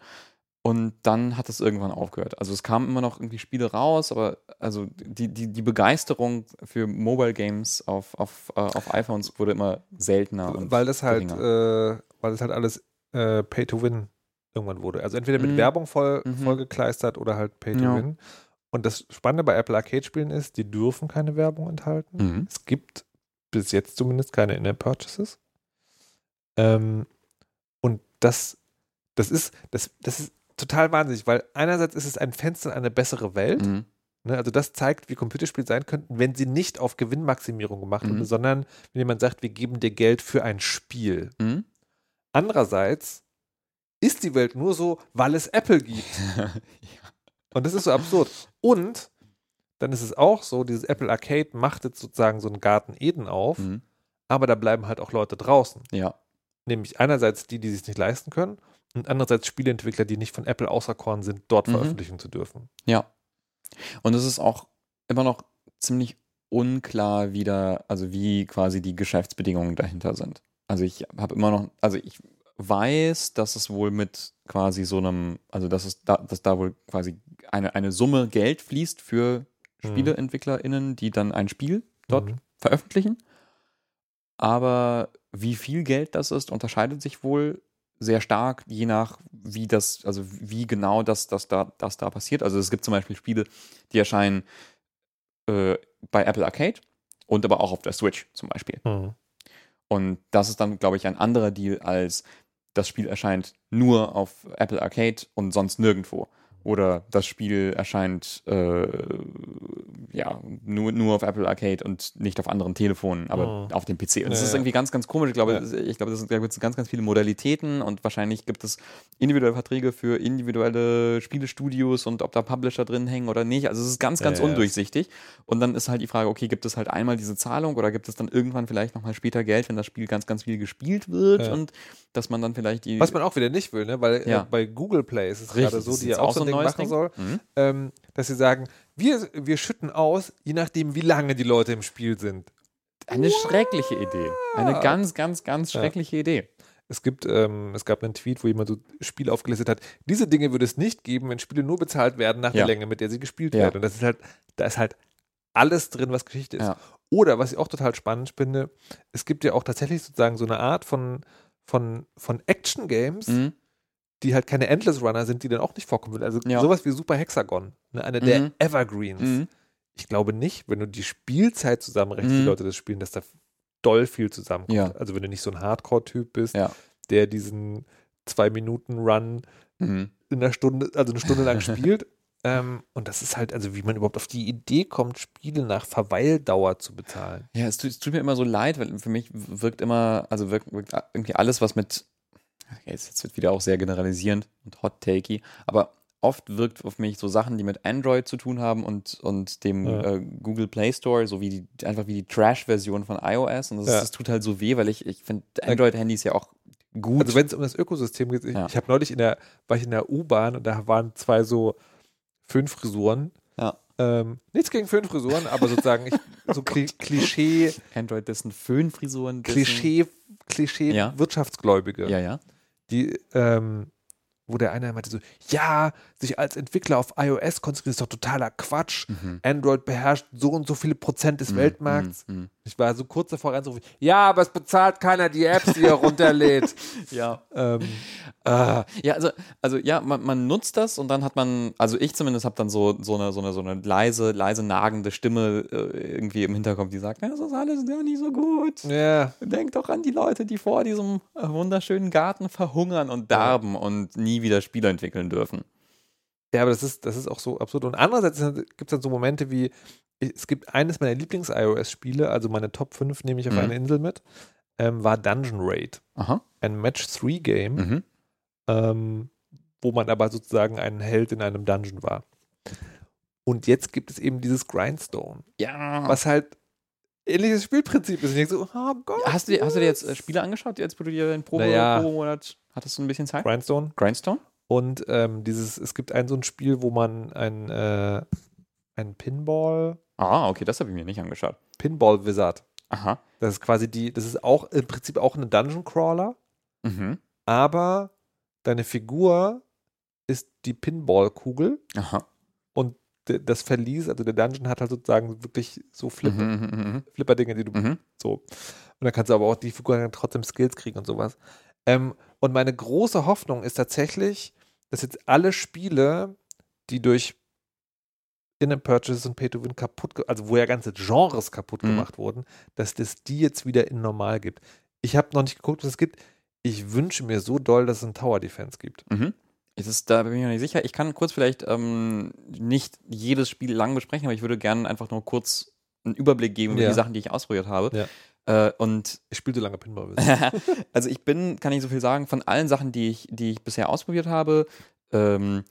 Speaker 2: Und dann hat es irgendwann aufgehört. Also es kamen immer noch irgendwie Spiele raus, aber also die, die, die Begeisterung für Mobile Games auf, auf, äh, auf iPhones wurde immer seltener. Und
Speaker 1: weil das halt, äh, weil das halt alles äh, Pay to Win irgendwann wurde. Also entweder mit
Speaker 2: Mhm.
Speaker 1: Werbung voll,
Speaker 2: Mhm.
Speaker 1: vollgekleistert oder halt Pay to
Speaker 2: Ja.
Speaker 1: Win. Und das Spannende bei Apple Arcade-Spielen ist, die dürfen keine Werbung enthalten.
Speaker 2: Mhm.
Speaker 1: Es gibt bis jetzt zumindest keine In-App-Purchases. Ähm, und das, das ist, das, das ist total wahnsinnig, weil einerseits ist es ein Fenster in eine bessere Welt.
Speaker 2: Mhm.
Speaker 1: Ne, also das zeigt, wie Computerspiele sein könnten, wenn sie nicht auf Gewinnmaximierung gemacht
Speaker 2: Mhm.
Speaker 1: wurde, sondern wenn jemand sagt, wir geben dir Geld für ein Spiel.
Speaker 2: Mhm.
Speaker 1: Andererseits ist die Welt nur so, weil es Apple gibt. Und das ist so absurd. Und dann ist es auch so, dieses Apple Arcade macht jetzt sozusagen so einen Garten Eden auf,
Speaker 2: Mhm.
Speaker 1: aber da bleiben halt auch Leute draußen.
Speaker 2: Ja.
Speaker 1: Nämlich einerseits die, die sich nicht leisten können und andererseits Spieleentwickler, die nicht von Apple auserkoren sind, dort
Speaker 2: Mhm.
Speaker 1: veröffentlichen zu dürfen.
Speaker 2: Ja. Und es ist auch immer noch ziemlich unklar wieder, also wie quasi die Geschäftsbedingungen dahinter sind. Also ich habe immer noch, also ich weiß, dass es wohl mit quasi so einem, also dass es da, dass da wohl quasi eine, eine Summe Geld fließt für
Speaker 1: Mhm.
Speaker 2: SpieleentwicklerInnen, die dann ein Spiel dort
Speaker 1: Mhm.
Speaker 2: veröffentlichen. Aber wie viel Geld das ist, unterscheidet sich wohl sehr stark, je nach wie das, also wie genau das, das, da, das da passiert. Also es gibt zum Beispiel Spiele, die erscheinen äh, bei Apple Arcade und aber auch auf der Switch zum Beispiel.
Speaker 1: Mhm.
Speaker 2: Und das ist dann, glaube ich, ein anderer Deal als das Spiel erscheint nur auf Apple Arcade und sonst nirgendwo. Oder das Spiel erscheint äh, ja nur, nur auf Apple Arcade und nicht auf anderen Telefonen, aber
Speaker 1: Mhm.
Speaker 2: auf dem PC. Und das
Speaker 1: Ja,
Speaker 2: ist irgendwie ganz, ganz komisch. Ich glaube,
Speaker 1: Ja.
Speaker 2: ich glaube, das sind, da gibt es ganz, ganz viele Modalitäten und wahrscheinlich gibt es individuelle Verträge für individuelle Spielestudios und ob da Publisher drin hängen oder nicht. Also es ist ganz, ganz
Speaker 1: Ja,
Speaker 2: undurchsichtig. Und dann ist halt die Frage, okay, gibt es halt einmal diese Zahlung oder gibt es dann irgendwann vielleicht nochmal später Geld, wenn das Spiel ganz, ganz viel gespielt wird und dass man dann vielleicht die.
Speaker 1: Was man auch wieder nicht will, ne? weil äh, bei Google Play ist es
Speaker 2: Richtig,
Speaker 1: gerade so, die ja auch so ein Ding machen
Speaker 2: Ding.
Speaker 1: soll,
Speaker 2: Mhm.
Speaker 1: ähm, dass sie sagen, wir, wir schütten aus, je nachdem, wie lange die Leute im Spiel sind.
Speaker 2: Eine schreckliche Idee. Eine ganz, ganz, ganz
Speaker 1: Ja.
Speaker 2: schreckliche Idee.
Speaker 1: Es gibt, ähm, es gab einen Tweet, wo jemand so Spiele aufgelistet hat. Diese Dinge würde es nicht geben, wenn Spiele nur bezahlt werden nach
Speaker 2: Ja.
Speaker 1: der Länge, mit der sie gespielt
Speaker 2: Ja.
Speaker 1: werden. Und das ist halt, da ist halt alles drin, was Geschichte ist.
Speaker 2: Ja.
Speaker 1: Oder was ich auch total spannend finde, es gibt ja auch tatsächlich sozusagen so eine Art von, von, von Action-Games,
Speaker 2: Mhm.
Speaker 1: Die halt keine Endless Runner sind, die dann auch nicht vorkommen würden. Also
Speaker 2: Ja.
Speaker 1: sowas wie Super Hexagon, ne? eine der
Speaker 2: Mhm.
Speaker 1: Evergreens.
Speaker 2: Mhm.
Speaker 1: Ich glaube nicht, wenn du die Spielzeit zusammenrechnest,
Speaker 2: Mhm.
Speaker 1: die Leute das spielen, dass da doll viel zusammenkommt.
Speaker 2: Ja.
Speaker 1: Also wenn du nicht so ein Hardcore-Typ bist,
Speaker 2: Ja.
Speaker 1: der diesen Zwei-Minuten-Run
Speaker 2: Mhm.
Speaker 1: in einer Stunde, also eine Stunde lang spielt. Ähm, und das ist halt, also wie man überhaupt auf die Idee kommt, Spiele nach Verweildauer zu bezahlen.
Speaker 2: Ja, es tut, es tut mir immer so leid, weil für mich wirkt immer, also wirkt, wirkt irgendwie alles, was mit, jetzt, jetzt wird wieder auch sehr generalisierend und hot-takey, aber oft wirkt auf mich so Sachen, die mit Android zu tun haben und, und dem
Speaker 1: Ja.
Speaker 2: äh, Google Play Store, so wie die, einfach wie die Trash-Version von iOS. Und das,
Speaker 1: Ja.
Speaker 2: das tut halt so weh, weil ich, ich finde Android-Handys ja auch gut.
Speaker 1: Also wenn es um das Ökosystem geht, ich,
Speaker 2: Ja.
Speaker 1: ich habe neulich in der, war ich in der U-Bahn und da waren zwei so fünf Frisuren.
Speaker 2: Ja.
Speaker 1: Ähm, nichts gegen fünf Frisuren, aber sozusagen ich, so Kli Klischee,
Speaker 2: Android dessen Föhnfrisuren. dessen-
Speaker 1: Klischee, Klischee. Wirtschaftsgläubige.
Speaker 2: Ja, ja.
Speaker 1: Die, ähm, wo der eine meinte so, ja, sich als Entwickler auf iOS konzentrieren ist doch totaler Quatsch. Android beherrscht so und so viele Prozent des Weltmarkts.
Speaker 2: Mhm.
Speaker 1: Ich war so kurz davor reinzurufen, ja, aber es bezahlt keiner die Apps, die er runterlädt.
Speaker 2: Ja.
Speaker 1: ähm,
Speaker 2: Ah, ja, also, also ja, man, man nutzt das und dann hat man, also ich zumindest habe dann so, so, eine, so, eine, so eine leise, leise nagende Stimme äh, irgendwie im Hinterkopf, die sagt, "Ja, das ist alles gar nicht so gut.
Speaker 1: ja,
Speaker 2: Denk doch an die Leute, die vor diesem äh, wunderschönen Garten verhungern und darben und nie wieder Spiele entwickeln dürfen.
Speaker 1: Ja, aber das ist, das ist auch so absurd. Und andererseits gibt es dann so Momente wie, es gibt eines meiner Lieblings-iOS-Spiele, also meine Top 5 nehme ich auf
Speaker 2: Mhm.
Speaker 1: eine Insel mit, ähm, war Dungeon Raid.
Speaker 2: Aha.
Speaker 1: Ein Match-3-Game,
Speaker 2: Mhm.
Speaker 1: ähm, wo man aber sozusagen ein Held in einem Dungeon war. Und jetzt gibt es eben dieses Grindstone,
Speaker 2: Ja.
Speaker 1: was halt ähnliches Spielprinzip ist. Und ich denke so, oh Gott.
Speaker 2: Hast du, dir- hast du dir jetzt äh, Spiele angeschaut, jetzt wo du dir den Probe,
Speaker 1: Naja.
Speaker 2: Probemonat hattest du ein bisschen Zeit?
Speaker 1: Grindstone.
Speaker 2: Grindstone?
Speaker 1: Und ähm, dieses, es gibt ein so ein Spiel, wo man ein, äh, ein Pinball,
Speaker 2: Ah, okay, das habe ich mir nicht angeschaut.
Speaker 1: Pinball Wizard.
Speaker 2: Aha.
Speaker 1: Das ist quasi die, das ist auch im Prinzip auch eine Dungeon Crawler,
Speaker 2: Mhm.
Speaker 1: aber deine Figur ist die Pinballkugel
Speaker 2: Aha.
Speaker 1: und das Verlies, also der Dungeon hat halt sozusagen wirklich so Flip,
Speaker 2: Mhm, mhm, mhm,
Speaker 1: Flipper-Dinge, die du
Speaker 2: mhm.
Speaker 1: so. Und dann kannst du aber auch die Figur dann trotzdem Skills kriegen und sowas. Ähm, und meine große Hoffnung ist tatsächlich, dass jetzt alle Spiele, die durch In-App-Purchases und Pay-to-Win kaputt, also wo ja ganze Genres kaputt
Speaker 2: Mhm.
Speaker 1: gemacht wurden, dass es die jetzt wieder in normal gibt. Ich habe noch nicht geguckt, was es gibt. Ich wünsche mir so doll, dass es einen Tower Defense gibt.
Speaker 2: Mhm. Es ist, da bin ich mir nicht sicher. Ich kann kurz vielleicht ähm, nicht jedes Spiel lang besprechen, aber ich würde gerne einfach nur kurz einen Überblick geben über
Speaker 1: Ja.
Speaker 2: die Sachen, die ich ausprobiert habe.
Speaker 1: Ja.
Speaker 2: Äh, und
Speaker 1: Ich spiele so lange Pinball.
Speaker 2: also ich bin, kann ich so viel sagen, von allen Sachen, die ich, die ich bisher ausprobiert habe, ähm,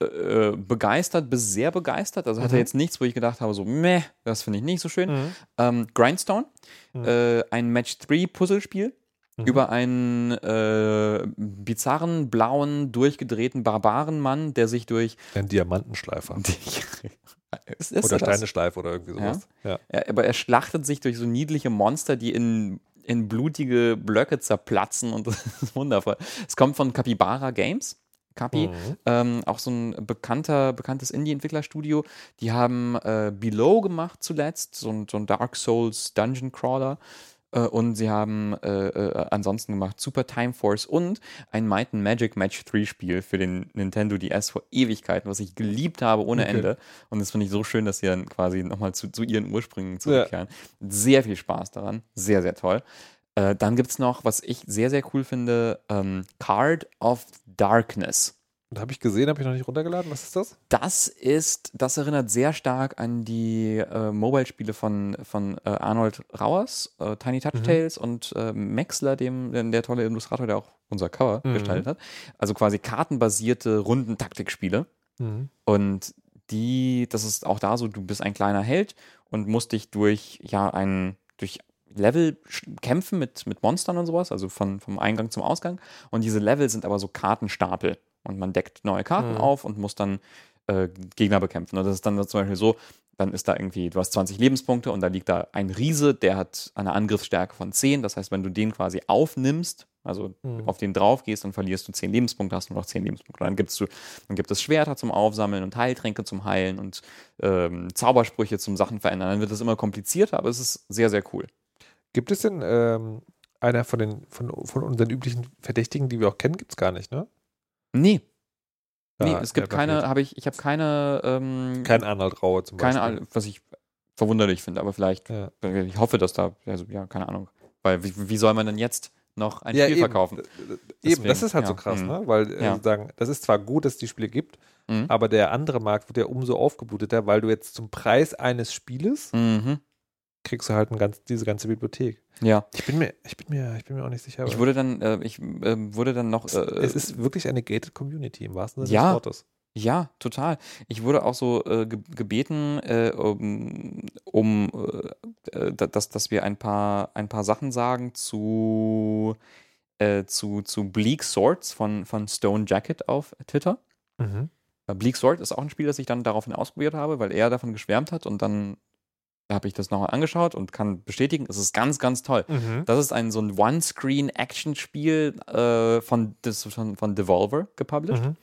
Speaker 2: äh, begeistert bis sehr begeistert. Also hatte
Speaker 1: Mhm.
Speaker 2: jetzt nichts, wo ich gedacht habe, so, meh, das finde ich nicht so schön.
Speaker 1: Mhm.
Speaker 2: Ähm, Grindstone,
Speaker 1: Mhm.
Speaker 2: äh, ein Match-3-Puzzlespiel
Speaker 1: Mhm.
Speaker 2: über einen äh, bizarren, blauen, durchgedrehten Barbarenmann, der sich durch.
Speaker 1: Ein Diamantenschleifer.
Speaker 2: ist, ist
Speaker 1: oder
Speaker 2: er?
Speaker 1: Steineschleife oder irgendwie sowas. Ja.
Speaker 2: Ja, aber er schlachtet sich durch so niedliche Monster, die in, in blutige Blöcke zerplatzen und das ist wundervoll. Es kommt von Capybara Games. Capi,
Speaker 1: Mhm.
Speaker 2: ähm, auch so ein bekannter, bekanntes Indie-Entwicklerstudio. Die haben äh, Below gemacht zuletzt, so ein, so ein Dark Souls Dungeon Crawler. Äh, und sie haben äh, äh, ansonsten gemacht Super Time Force und ein Might and Magic Match 3 Spiel für den Nintendo DS vor Ewigkeiten, was ich geliebt habe ohne
Speaker 1: Okay.
Speaker 2: Ende. Und das finde ich so schön, dass sie dann quasi nochmal zu, zu ihren Ursprüngen zurückkehren. Sehr viel Spaß daran. Sehr, sehr toll. Dann gibt es noch, was ich sehr, sehr cool finde, ähm, Card of Darkness.
Speaker 1: Und habe ich gesehen, habe ich noch nicht runtergeladen. Was ist das?
Speaker 2: Das ist, das erinnert sehr stark an die äh, Mobile-Spiele von, von äh, Arnold Rauers, äh, Tiny Touch
Speaker 1: Mhm.
Speaker 2: Tales und äh, Maxler, dem, der, tolle Illustrator, der auch unser Cover
Speaker 1: Mhm.
Speaker 2: gestaltet hat. Also quasi kartenbasierte Rundentaktikspiele.
Speaker 1: Mhm.
Speaker 2: Und die, das ist auch da so, du bist ein kleiner Held und musst dich durch, ja, ein, durch Level kämpfen mit, mit Monstern und sowas, also von, vom Eingang zum Ausgang. Und diese Level sind aber so Kartenstapel. Und man deckt neue Karten
Speaker 1: Mhm.
Speaker 2: auf und muss dann äh, Gegner bekämpfen. Und das ist dann zum Beispiel so, dann ist da irgendwie, du hast 20 Lebenspunkte und da liegt da ein Riese, der hat eine Angriffsstärke von 10. Das heißt, wenn du den quasi aufnimmst, also
Speaker 1: Mhm.
Speaker 2: auf den drauf gehst, dann verlierst du 10 Lebenspunkte, hast du noch 10 Lebenspunkte. Dann, gibst du, dann gibt es Schwerter zum Aufsammeln und Heiltränke zum Heilen und ähm, Zaubersprüche zum Sachen verändern. Dann wird es immer komplizierter, aber es ist sehr, sehr cool.
Speaker 1: Gibt es denn ähm, einer von den von, von unseren üblichen Verdächtigen, die wir auch kennen, gibt es gar nicht, ne?
Speaker 2: Nee. Nee,
Speaker 1: Ja,
Speaker 2: es gibt keine, habe ich, ich habe keine, ähm,
Speaker 1: Kein Arnold Raue zum
Speaker 2: keine,
Speaker 1: Beispiel.
Speaker 2: Ahnung, was ich verwunderlich finde, aber vielleicht,
Speaker 1: Ja.
Speaker 2: ich hoffe, dass da, also ja, keine Ahnung. Weil wie, wie soll man denn jetzt noch ein
Speaker 1: ja,
Speaker 2: Spiel
Speaker 1: eben.
Speaker 2: verkaufen?
Speaker 1: Äh, Eben,
Speaker 2: Deswegen,
Speaker 1: das ist halt so
Speaker 2: ja.
Speaker 1: krass,
Speaker 2: Mhm.
Speaker 1: ne? Weil äh, sozusagen, das ist zwar gut, dass es die Spiele gibt,
Speaker 2: Mhm.
Speaker 1: aber der andere Markt wird ja umso aufgebluteter, weil du jetzt zum Preis eines Spieles
Speaker 2: Mhm.
Speaker 1: Kriegst du halt ganz, diese ganze Bibliothek.
Speaker 2: Ja.
Speaker 1: Ich bin mir, ich bin mir, ich bin mir auch nicht sicher.
Speaker 2: Ich wurde dann, äh, ich äh, wurde dann noch.
Speaker 1: es,
Speaker 2: Äh,
Speaker 1: es ist wirklich eine gated Community im wahrsten Sinne
Speaker 2: Ja.
Speaker 1: des Wortes.
Speaker 2: Ja, total. Ich wurde auch so äh, ge gebeten, äh, um, um äh, dass, dass wir ein paar, ein paar Sachen sagen zu, zu, zu Bleak Swords von, von Stone Jacket auf Twitter.
Speaker 1: Mhm.
Speaker 2: Bleak Sword ist auch ein Spiel, das ich dann daraufhin ausprobiert habe, weil er davon geschwärmt hat und dann habe ich das nochmal angeschaut und kann bestätigen, es ist ganz, ganz toll.
Speaker 1: Mhm.
Speaker 2: Das ist ein so ein One-Screen-Action-Spiel äh, von, von, von Devolver gepublished.
Speaker 1: Mhm.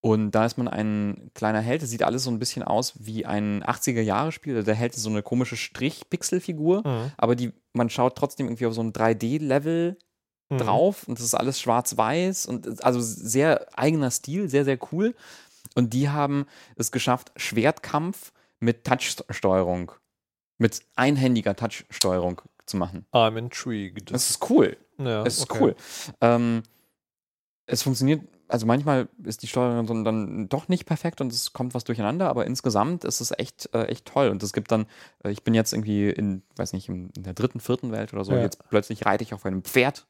Speaker 2: Und da ist man ein kleiner Held. Das sieht alles so ein bisschen aus wie ein 80er-Jahre-Spiel. Der Held ist so eine komische Strich-Pixel-Figur,
Speaker 1: Mhm.
Speaker 2: aber die, man schaut trotzdem irgendwie auf so ein 3D-Level
Speaker 1: Mhm.
Speaker 2: drauf und das ist alles schwarz-weiß und also sehr eigener Stil, sehr, sehr cool. Und die haben es geschafft, Schwertkampf mit Touch-Steuerung, mit einhändiger Touch-Steuerung zu machen.
Speaker 1: I'm intrigued.
Speaker 2: Das ist cool.
Speaker 1: ja,
Speaker 2: Es ist
Speaker 1: okay.
Speaker 2: cool. Ähm, es funktioniert, also manchmal ist die Steuerung dann doch nicht perfekt und es kommt was durcheinander, aber insgesamt ist es echt, äh, echt toll. Und es gibt dann, äh, ich bin jetzt irgendwie in, weiß nicht, in, in der dritten, vierten Welt oder so,
Speaker 1: Ja.
Speaker 2: jetzt plötzlich reite ich auf einem Pferd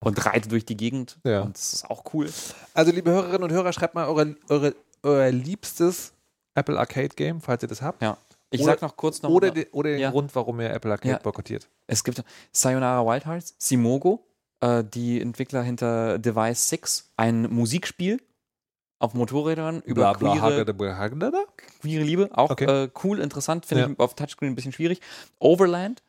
Speaker 2: und reite durch die Gegend.
Speaker 1: Ja.
Speaker 2: Und das ist auch cool.
Speaker 1: Also, liebe Hörerinnen und Hörer, schreibt mal eure, eure, euer liebstes Apple Arcade Game, falls ihr das habt.
Speaker 2: Ja. Ich
Speaker 1: Oder-
Speaker 2: sag noch kurz noch.
Speaker 1: Oder, de, oder den
Speaker 2: Ja.
Speaker 1: Grund, warum ihr Apple Arcade
Speaker 2: Ja.
Speaker 1: boykottiert.
Speaker 2: Es gibt Sayonara Wild Hearts, Simogo, äh, die Entwickler hinter Device 6, ein Musikspiel auf Motorrädern über queere,
Speaker 1: Hagada.
Speaker 2: queere Liebe. Auch
Speaker 1: Okay.
Speaker 2: äh, cool, interessant, finde
Speaker 1: Ja.
Speaker 2: ich auf Touchscreen ein bisschen schwierig. Overland,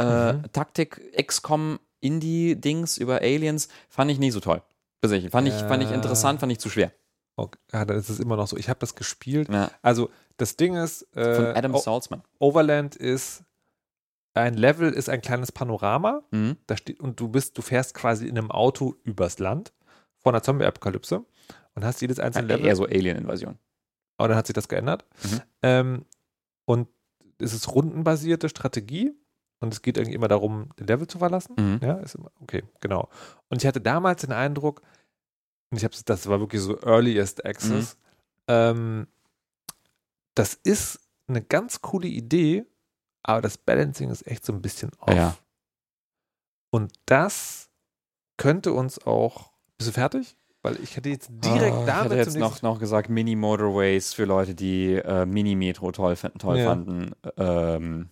Speaker 2: äh,
Speaker 1: Mhm.
Speaker 2: Taktik, XCOM, Indie-Dings über Aliens, fand ich nicht so toll. Fand ich, fand ich
Speaker 1: Äh.
Speaker 2: interessant, fand ich zu schwer.
Speaker 1: Okay. Ja, dann ist es immer noch so. Ich habe das gespielt.
Speaker 2: Ja.
Speaker 1: Also, das Ding ist, äh,
Speaker 2: Von Adam
Speaker 1: O-
Speaker 2: Salzman.
Speaker 1: Overland ist ein Level, ist ein kleines Panorama.
Speaker 2: Mhm.
Speaker 1: Da steht, und du bist, du fährst quasi in einem Auto übers Land vor einer Zombie-Apokalypse und hast jedes einzelne Level.
Speaker 2: Eher so Alien-Invasion.
Speaker 1: Aber dann hat sich das geändert.
Speaker 2: Mhm.
Speaker 1: Ähm, und es ist rundenbasierte Strategie und es geht irgendwie immer darum, den Level zu verlassen.
Speaker 2: Mhm.
Speaker 1: Ja, ist immer, okay, genau. Und ich hatte damals den Eindruck, und ich habe das war wirklich so earliest access, ähm, das ist eine ganz coole Idee, aber das Balancing ist echt so ein bisschen off.
Speaker 2: Ja.
Speaker 1: Und das könnte uns auch. Bist du fertig? Weil ich hätte jetzt direkt
Speaker 2: Oh, ich
Speaker 1: damit
Speaker 2: hätte jetzt noch, noch gesagt Mini-Motorways für Leute, die äh, Mini-Metro toll, toll
Speaker 1: Ja.
Speaker 2: fanden. Ähm,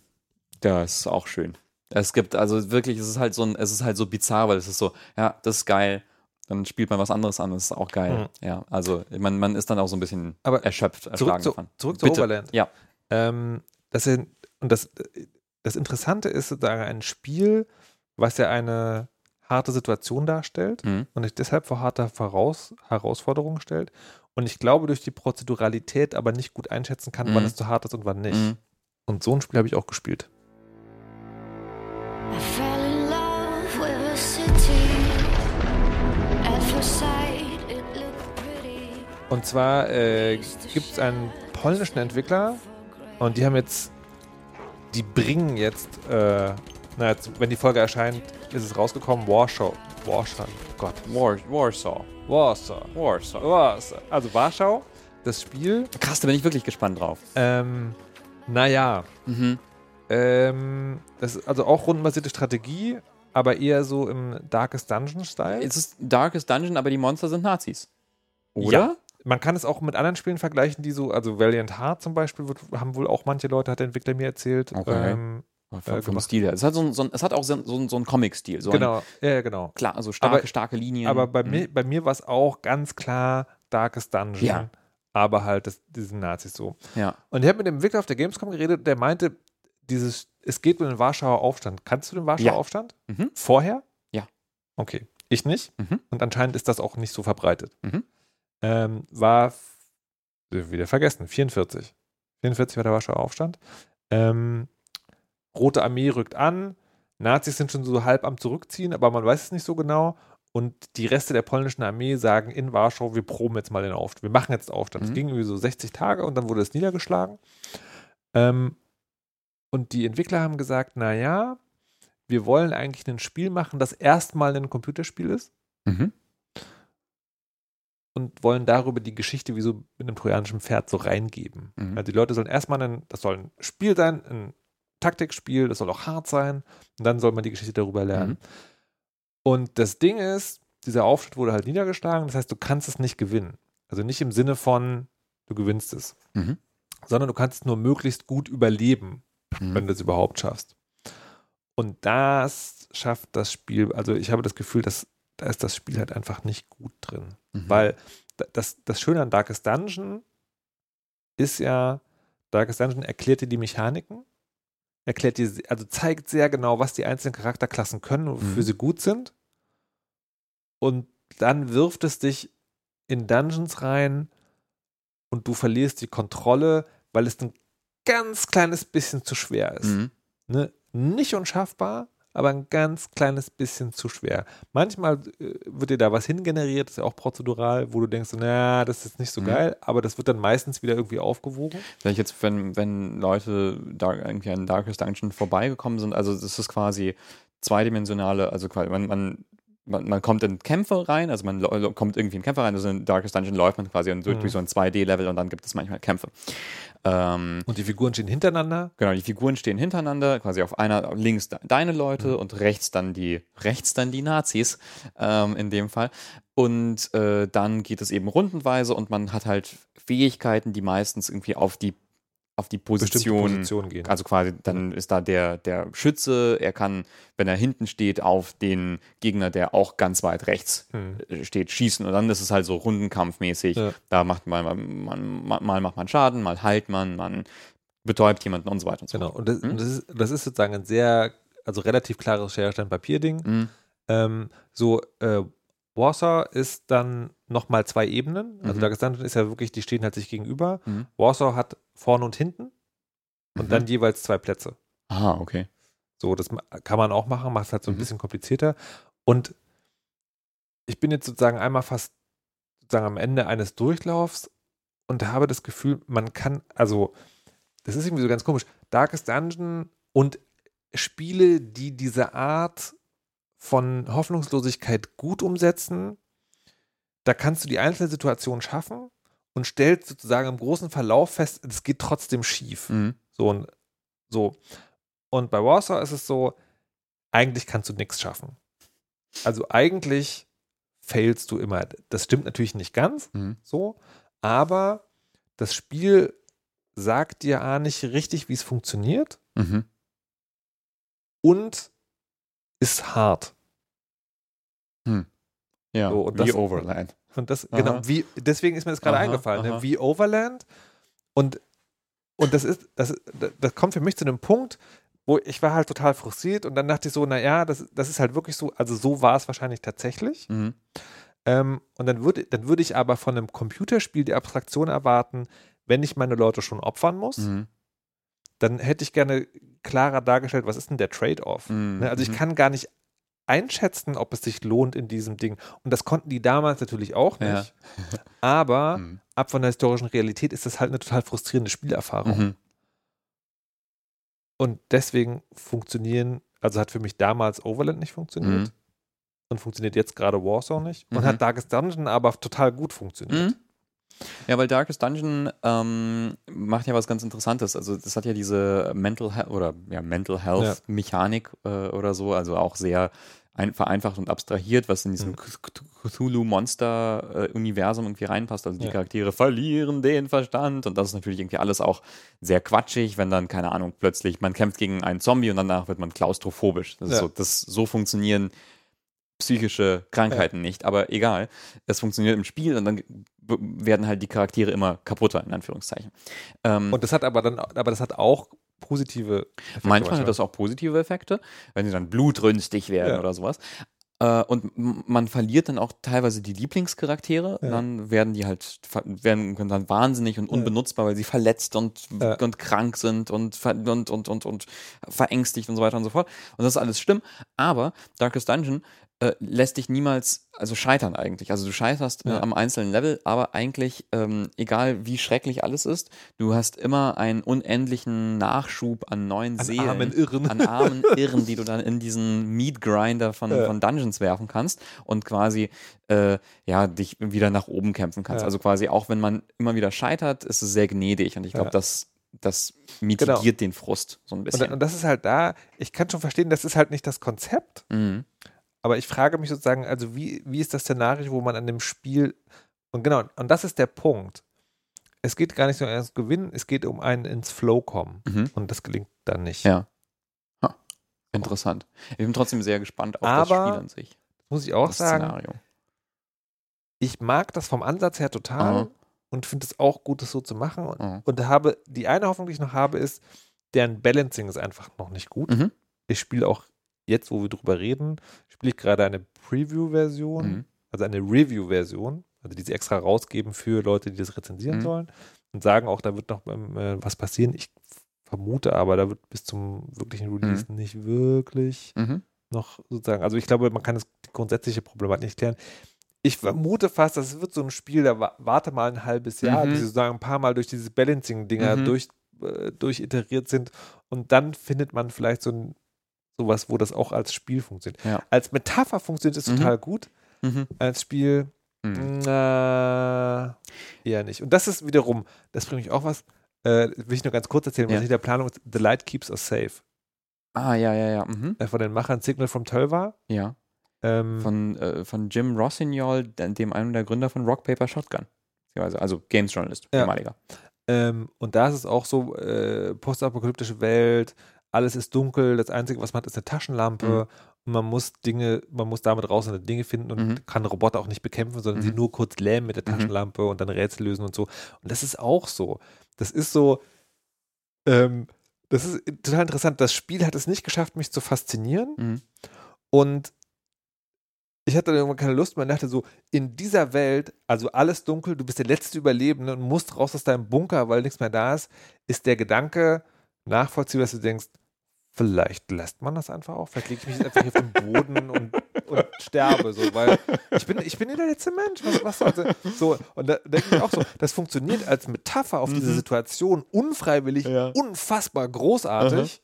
Speaker 2: das ist auch schön. Es gibt, also wirklich, es ist halt so ein, es ist halt so bizarr, weil es ist so, ja, das ist geil. Dann spielt man was anderes an, das ist auch geil. Ja, also man, man ist dann auch so ein bisschen
Speaker 1: Mhm. Aber
Speaker 2: erschöpft,
Speaker 1: zurück
Speaker 2: erschlagen
Speaker 1: zu,
Speaker 2: davon.
Speaker 1: zurück zu
Speaker 2: Bitte.
Speaker 1: Overland.
Speaker 2: Ja.
Speaker 1: Ähm, das und das, das Interessante ist sozusagen ein Spiel, was ja eine harte Situation darstellt
Speaker 2: Mhm.
Speaker 1: und dich deshalb vor harte Voraus Herausforderungen stellt. Und ich glaube, durch die Prozeduralität aber nicht gut einschätzen kann, wann
Speaker 2: Mhm.
Speaker 1: es zu hart ist und wann nicht.
Speaker 2: Mhm.
Speaker 1: Und so ein Spiel habe ich auch gespielt. Und zwar äh, gibt es einen polnischen Entwickler und die haben jetzt, die bringen jetzt, äh, na jetzt, wenn die Folge erscheint, ist es rausgekommen, Warschau. Warschau, Gott.
Speaker 2: War, Warsaw.
Speaker 1: Warsaw.
Speaker 2: Warsaw.
Speaker 1: Warsaw. Also Warschau, das Spiel,
Speaker 2: Krass, da bin ich wirklich gespannt drauf.
Speaker 1: ähm, naja,
Speaker 2: Mhm.
Speaker 1: ähm, das ist also auch rundenbasierte Strategie, aber eher so im Darkest Dungeon-Style.
Speaker 2: Es ist Darkest Dungeon, aber die Monster sind Nazis. Oder?
Speaker 1: Ja. Man kann es auch mit anderen Spielen vergleichen, die so, also Valiant Heart zum Beispiel, wird, haben wohl auch manche Leute, hat der Entwickler mir erzählt.
Speaker 2: Okay.
Speaker 1: Ähm,
Speaker 2: Vom,
Speaker 1: Äh,
Speaker 2: vom. Stil her. Es hat, so ein, so ein, es hat auch so, ein- so, ein- einen Comic-Stil. So
Speaker 1: genau, ja, ja, genau.
Speaker 2: Ein, klar, also starke,
Speaker 1: Aber-
Speaker 2: starke Linien.
Speaker 1: Aber bei
Speaker 2: Mhm.
Speaker 1: mir, bei mir war es auch ganz klar Darkest Dungeon.
Speaker 2: Ja.
Speaker 1: Aber halt das, diesen Nazis so.
Speaker 2: Ja.
Speaker 1: Und ich habe mit dem Entwickler auf der Gamescom geredet, der meinte, dieses, es geht um den Warschauer Aufstand. Kannst du den Warschauer
Speaker 2: Ja.
Speaker 1: Aufstand?
Speaker 2: Mhm.
Speaker 1: Vorher?
Speaker 2: Ja.
Speaker 1: Okay. Ich nicht.
Speaker 2: Mhm.
Speaker 1: Und anscheinend ist das auch nicht so verbreitet.
Speaker 2: Mhm.
Speaker 1: Ähm, war f- wieder vergessen, 44. 44 war der Warschauer Aufstand. Ähm, Rote Armee rückt an. Nazis sind schon so halb am Zurückziehen, aber man weiß es nicht so genau. Und die Reste der polnischen Armee sagen in Warschau, wir proben jetzt mal den Aufstand. Wir machen jetzt Aufstand. Es
Speaker 2: Mhm.
Speaker 1: ging irgendwie so 60 Tage und dann wurde es niedergeschlagen. Ähm, und die Entwickler haben gesagt, naja, wir wollen eigentlich ein Spiel machen, das erstmal ein Computerspiel ist
Speaker 2: Mhm.
Speaker 1: Und wollen darüber die Geschichte wie so mit einem trojanischen Pferd so reingeben.
Speaker 2: Mhm.
Speaker 1: Also die Leute sollen erstmal ein, das soll ein Spiel sein, ein Taktikspiel, das soll auch hart sein und dann soll man die Geschichte darüber lernen.
Speaker 2: Mhm.
Speaker 1: Und das Ding ist, dieser Aufstand wurde halt niedergeschlagen, das heißt, du kannst es nicht gewinnen. Also nicht im Sinne von, du gewinnst es,
Speaker 2: Mhm.
Speaker 1: sondern du kannst es nur möglichst gut überleben,
Speaker 2: Mhm.
Speaker 1: wenn du es überhaupt schaffst. Und das schafft das Spiel, also ich habe das Gefühl, dass da ist das Spiel halt einfach nicht gut drin.
Speaker 2: Mhm.
Speaker 1: Weil da- das, das Schöne an Darkest Dungeon ist ja, Darkest Dungeon erklärt dir die Mechaniken, erklärt dir, also zeigt sehr genau, was die einzelnen Charakterklassen können, wofür
Speaker 2: Mhm.
Speaker 1: sie gut sind. Und dann wirft es dich in Dungeons rein und du verlierst die Kontrolle, weil es ein ganz kleines bisschen zu schwer ist.
Speaker 2: Mhm.
Speaker 1: Ne? Nicht unschaffbar, aber ein ganz kleines bisschen zu schwer. Manchmal äh, wird dir da was hingeneriert, ist ja auch prozedural, wo du denkst, na, das ist nicht so
Speaker 2: Mhm.
Speaker 1: geil, aber das wird dann meistens wieder irgendwie aufgewogen.
Speaker 2: Vielleicht jetzt, wenn, wenn Leute da irgendwie an Darkest Dungeon vorbeigekommen sind, also das ist quasi zweidimensionale, also quasi man, man, man, man kommt in Kämpfe rein, also man kommt irgendwie in Kämpfe rein, also in Darkest Dungeon läuft man quasi durch,
Speaker 1: Mhm.
Speaker 2: durch so ein 2D-Level und dann gibt es manchmal Kämpfe. Ähm,
Speaker 1: Und die Figuren stehen hintereinander.
Speaker 2: Genau, die Figuren stehen hintereinander, quasi auf einer links de- deine Leute
Speaker 1: Mhm.
Speaker 2: und rechts dann die rechts dann die Nazis ähm, in dem Fall. Und äh, dann geht es eben rundenweise und man hat halt Fähigkeiten, die meistens irgendwie auf die auf die Position,
Speaker 1: Positionen gehen.
Speaker 2: also quasi dann ist da der der Schütze, er kann, wenn er hinten steht, auf den Gegner, der auch ganz weit rechts
Speaker 1: Hm.
Speaker 2: äh, steht, schießen und dann ist es halt so rundenkampfmäßig.
Speaker 1: Ja.
Speaker 2: Da macht man, man, man, mal macht man Schaden, mal heilt man, man betäubt jemanden und so weiter und so
Speaker 1: Genau.
Speaker 2: fort.
Speaker 1: Und das,
Speaker 2: Hm?
Speaker 1: und das, ist, das ist sozusagen ein sehr, also relativ klares Schere-Stein-Papier-Ding.
Speaker 2: Mhm.
Speaker 1: Ähm, so, äh, Warsaw ist dann nochmal zwei Ebenen. Also
Speaker 2: Mhm.
Speaker 1: Darkest Dungeon ist ja wirklich, die stehen halt sich gegenüber.
Speaker 2: Mhm.
Speaker 1: Warsaw hat vorne und hinten und
Speaker 2: Mhm.
Speaker 1: dann jeweils zwei Plätze.
Speaker 2: Ah, okay.
Speaker 1: So, das kann man auch machen, macht es halt so ein
Speaker 2: Mhm.
Speaker 1: bisschen komplizierter. Und ich bin jetzt sozusagen einmal fast sozusagen am Ende eines Durchlaufs und habe das Gefühl, man kann, also, das ist irgendwie so ganz komisch. Darkest Dungeon und Spiele, die diese Art von Hoffnungslosigkeit gut umsetzen, da kannst du die einzelne Situation schaffen und stellst sozusagen im großen Verlauf fest, es geht trotzdem schief.
Speaker 2: Mhm.
Speaker 1: So und so. Und bei Warsaw ist es so, eigentlich kannst du nichts schaffen. Also eigentlich failst du immer. Das stimmt natürlich nicht ganz
Speaker 2: Mhm.
Speaker 1: so, aber das Spiel sagt dir A nicht richtig, wie es funktioniert
Speaker 2: Mhm.
Speaker 1: und ist hart.
Speaker 2: Ja,
Speaker 1: So,
Speaker 2: wie
Speaker 1: das-
Speaker 2: Overland.
Speaker 1: Und das,
Speaker 2: Aha.
Speaker 1: genau, wie, deswegen ist mir das gerade eingefallen, ne? wie Overland. Und, und das ist, das, das, das kommt für mich zu einem Punkt, wo ich war halt total frustriert und dann dachte ich so, naja, das, das ist halt wirklich so, also so war es wahrscheinlich tatsächlich.
Speaker 2: Mhm.
Speaker 1: Ähm, und dann würde, dann würde ich aber von einem Computerspiel die Abstraktion erwarten, wenn ich meine Leute schon opfern muss,
Speaker 2: Mhm.
Speaker 1: dann hätte ich gerne klarer dargestellt, was ist denn der Trade-off?
Speaker 2: Mhm.
Speaker 1: Ne? Also ich
Speaker 2: Mhm.
Speaker 1: kann gar nicht einschätzen, ob es sich lohnt in diesem Ding. Und das konnten die damals natürlich auch
Speaker 2: Ja.
Speaker 1: nicht. Aber
Speaker 2: Mhm.
Speaker 1: ab von der historischen Realität ist das halt eine total frustrierende Spielerfahrung.
Speaker 2: Mhm.
Speaker 1: Und deswegen funktionieren, also hat für mich damals Overland nicht funktioniert
Speaker 2: Mhm.
Speaker 1: und funktioniert jetzt gerade Warsaw nicht. Und
Speaker 2: Mhm.
Speaker 1: hat Darkest Dungeon aber total gut funktioniert.
Speaker 2: Ja, weil Darkest Dungeon ähm, macht ja was ganz Interessantes. Also das hat ja diese Mental Health oder ja, Mental Health Mechanik äh, oder so, also auch sehr ein, vereinfacht und abstrahiert, was in diesem
Speaker 1: Mhm.
Speaker 2: Cthulhu-Monster-Universum irgendwie reinpasst. Also die
Speaker 1: Ja.
Speaker 2: Charaktere verlieren den Verstand und das ist natürlich irgendwie alles auch sehr quatschig, wenn dann, keine Ahnung, plötzlich man kämpft gegen einen Zombie und danach wird man klaustrophobisch. Das ist
Speaker 1: Ja.
Speaker 2: so, das, so funktionieren psychische Krankheiten nicht, aber egal. Es funktioniert im Spiel und dann werden halt die Charaktere immer kaputter, in Anführungszeichen. Ähm,
Speaker 1: Und das hat aber dann, aber das hat auch positive Effekte
Speaker 2: Manchmal hat das auch positive Effekte, wenn sie dann blutrünstig werden
Speaker 1: Ja.
Speaker 2: oder sowas. Äh, und man verliert dann auch teilweise die Lieblingscharaktere.
Speaker 1: Ja.
Speaker 2: Dann werden die halt werden dann wahnsinnig und
Speaker 1: Ja.
Speaker 2: unbenutzbar, weil sie verletzt und,
Speaker 1: Ja.
Speaker 2: und krank sind und, und, und, und, und verängstigt und so weiter und so fort. Und das ist alles schlimm. Aber Darkest Dungeon äh, lässt dich niemals, also scheitern eigentlich. Also du scheiterst
Speaker 1: Ja.
Speaker 2: äh, am einzelnen Level, aber eigentlich, ähm, egal wie schrecklich alles ist, du hast immer einen unendlichen Nachschub an neuen
Speaker 1: An
Speaker 2: Seelen
Speaker 1: armen Irren.
Speaker 2: an armen Irren, die du dann in diesen Meat Grinder von,
Speaker 1: Ja.
Speaker 2: von Dungeons werfen kannst und quasi äh, ja dich wieder nach oben kämpfen kannst.
Speaker 1: Ja.
Speaker 2: Also quasi auch wenn man immer wieder scheitert, ist es sehr gnädig und ich glaube.
Speaker 1: Genau.
Speaker 2: das das mitigiert den Frust so ein
Speaker 1: Und,
Speaker 2: bisschen.
Speaker 1: und das ist halt da, ich kann schon verstehen, das ist halt nicht das Konzept,
Speaker 2: mhm.
Speaker 1: Aber ich frage mich sozusagen, also wie, wie ist das Szenario, wo man an dem Spiel, und genau, und das ist der Punkt. Es geht gar nicht so um das Gewinnen, es geht um einen ins Flow kommen.
Speaker 2: Mhm.
Speaker 1: Und das gelingt dann nicht.
Speaker 2: Ja. Ha. Interessant. Ich bin trotzdem sehr gespannt auf das
Speaker 1: Aber
Speaker 2: Spiel an sich.
Speaker 1: Muss ich auch
Speaker 2: das
Speaker 1: sagen,
Speaker 2: Szenario.
Speaker 1: ich mag das vom Ansatz her total.
Speaker 2: Aha.
Speaker 1: und finde es auch gut, das so zu machen. Und,
Speaker 2: Mhm.
Speaker 1: und habe, die eine Hoffnung, die ich noch habe, ist, deren Balancing ist einfach noch nicht gut.
Speaker 2: Mhm.
Speaker 1: Ich spiele auch jetzt, wo wir drüber reden, spiele ich gerade eine Preview-Version,
Speaker 2: Mhm.
Speaker 1: also eine Review-Version, also die sie extra rausgeben für Leute, die das rezensieren
Speaker 2: Mhm.
Speaker 1: sollen und sagen auch, da wird noch ähm, äh, was passieren. Ich vermute aber, da wird bis zum wirklichen Release nicht wirklich
Speaker 2: Mhm.
Speaker 1: noch sozusagen, also ich glaube, man kann das die grundsätzliche Problematik nicht klären. Ich vermute fast, das wird so ein Spiel, da wa- warte mal ein halbes Jahr,
Speaker 2: Mhm.
Speaker 1: bis sie sozusagen ein paar Mal durch diese Balancing-Dinger
Speaker 2: Mhm.
Speaker 1: durch, äh, durchiteriert sind und dann findet man vielleicht so ein sowas, wo das auch als Spiel funktioniert.
Speaker 2: Ja.
Speaker 1: Als Metapher funktioniert es
Speaker 2: Mhm.
Speaker 1: total gut,
Speaker 2: Mhm.
Speaker 1: als Spiel
Speaker 2: Mhm.
Speaker 1: na, eher nicht. Und das ist wiederum, das bringt mich auch was, äh, will ich nur ganz kurz erzählen, was
Speaker 2: Ja.
Speaker 1: in der Planung ist. The Light Keeps Us Safe.
Speaker 2: Ah, ja, ja, ja. Mhm.
Speaker 1: Äh, von den Machern Signal from 12 war.
Speaker 2: Ja.
Speaker 1: Ähm,
Speaker 2: Von, äh, von Jim Rossignol, de- dem einen der Gründer von Rock Paper Shotgun. Also, also Games Journalist,
Speaker 1: Ja.
Speaker 2: ehemaliger.
Speaker 1: Ähm, und da ist es auch so, äh, postapokalyptische Welt, alles ist dunkel, das Einzige, was man hat, ist eine Taschenlampe und man muss Dinge, man muss damit raus und Dinge finden und
Speaker 2: Mhm.
Speaker 1: kann Roboter auch nicht bekämpfen, sondern sie
Speaker 2: Mhm.
Speaker 1: nur kurz lähmen mit der
Speaker 2: Mhm.
Speaker 1: Taschenlampe und dann Rätsel lösen und so. Und das ist auch so. Das ist so, ähm, das ist total interessant. Das Spiel hat es nicht geschafft, mich zu faszinieren
Speaker 2: Mhm.
Speaker 1: und ich hatte dann irgendwann keine Lust mehr und dachte so, in dieser Welt, also alles dunkel, du bist der letzte Überlebende und musst raus aus deinem Bunker, weil nichts mehr da ist, ist der Gedanke nachvollziehbar, dass du denkst, vielleicht lässt man das einfach auch, vielleicht lege ich mich jetzt einfach hier auf den Boden und, und sterbe, so, weil ich bin, ich bin hier der letzte Mensch, was, was also, so, und da denke ich auch so, das funktioniert als Metapher auf diese
Speaker 2: Mhm.
Speaker 1: Situation unfreiwillig,
Speaker 2: Ja.
Speaker 1: unfassbar großartig,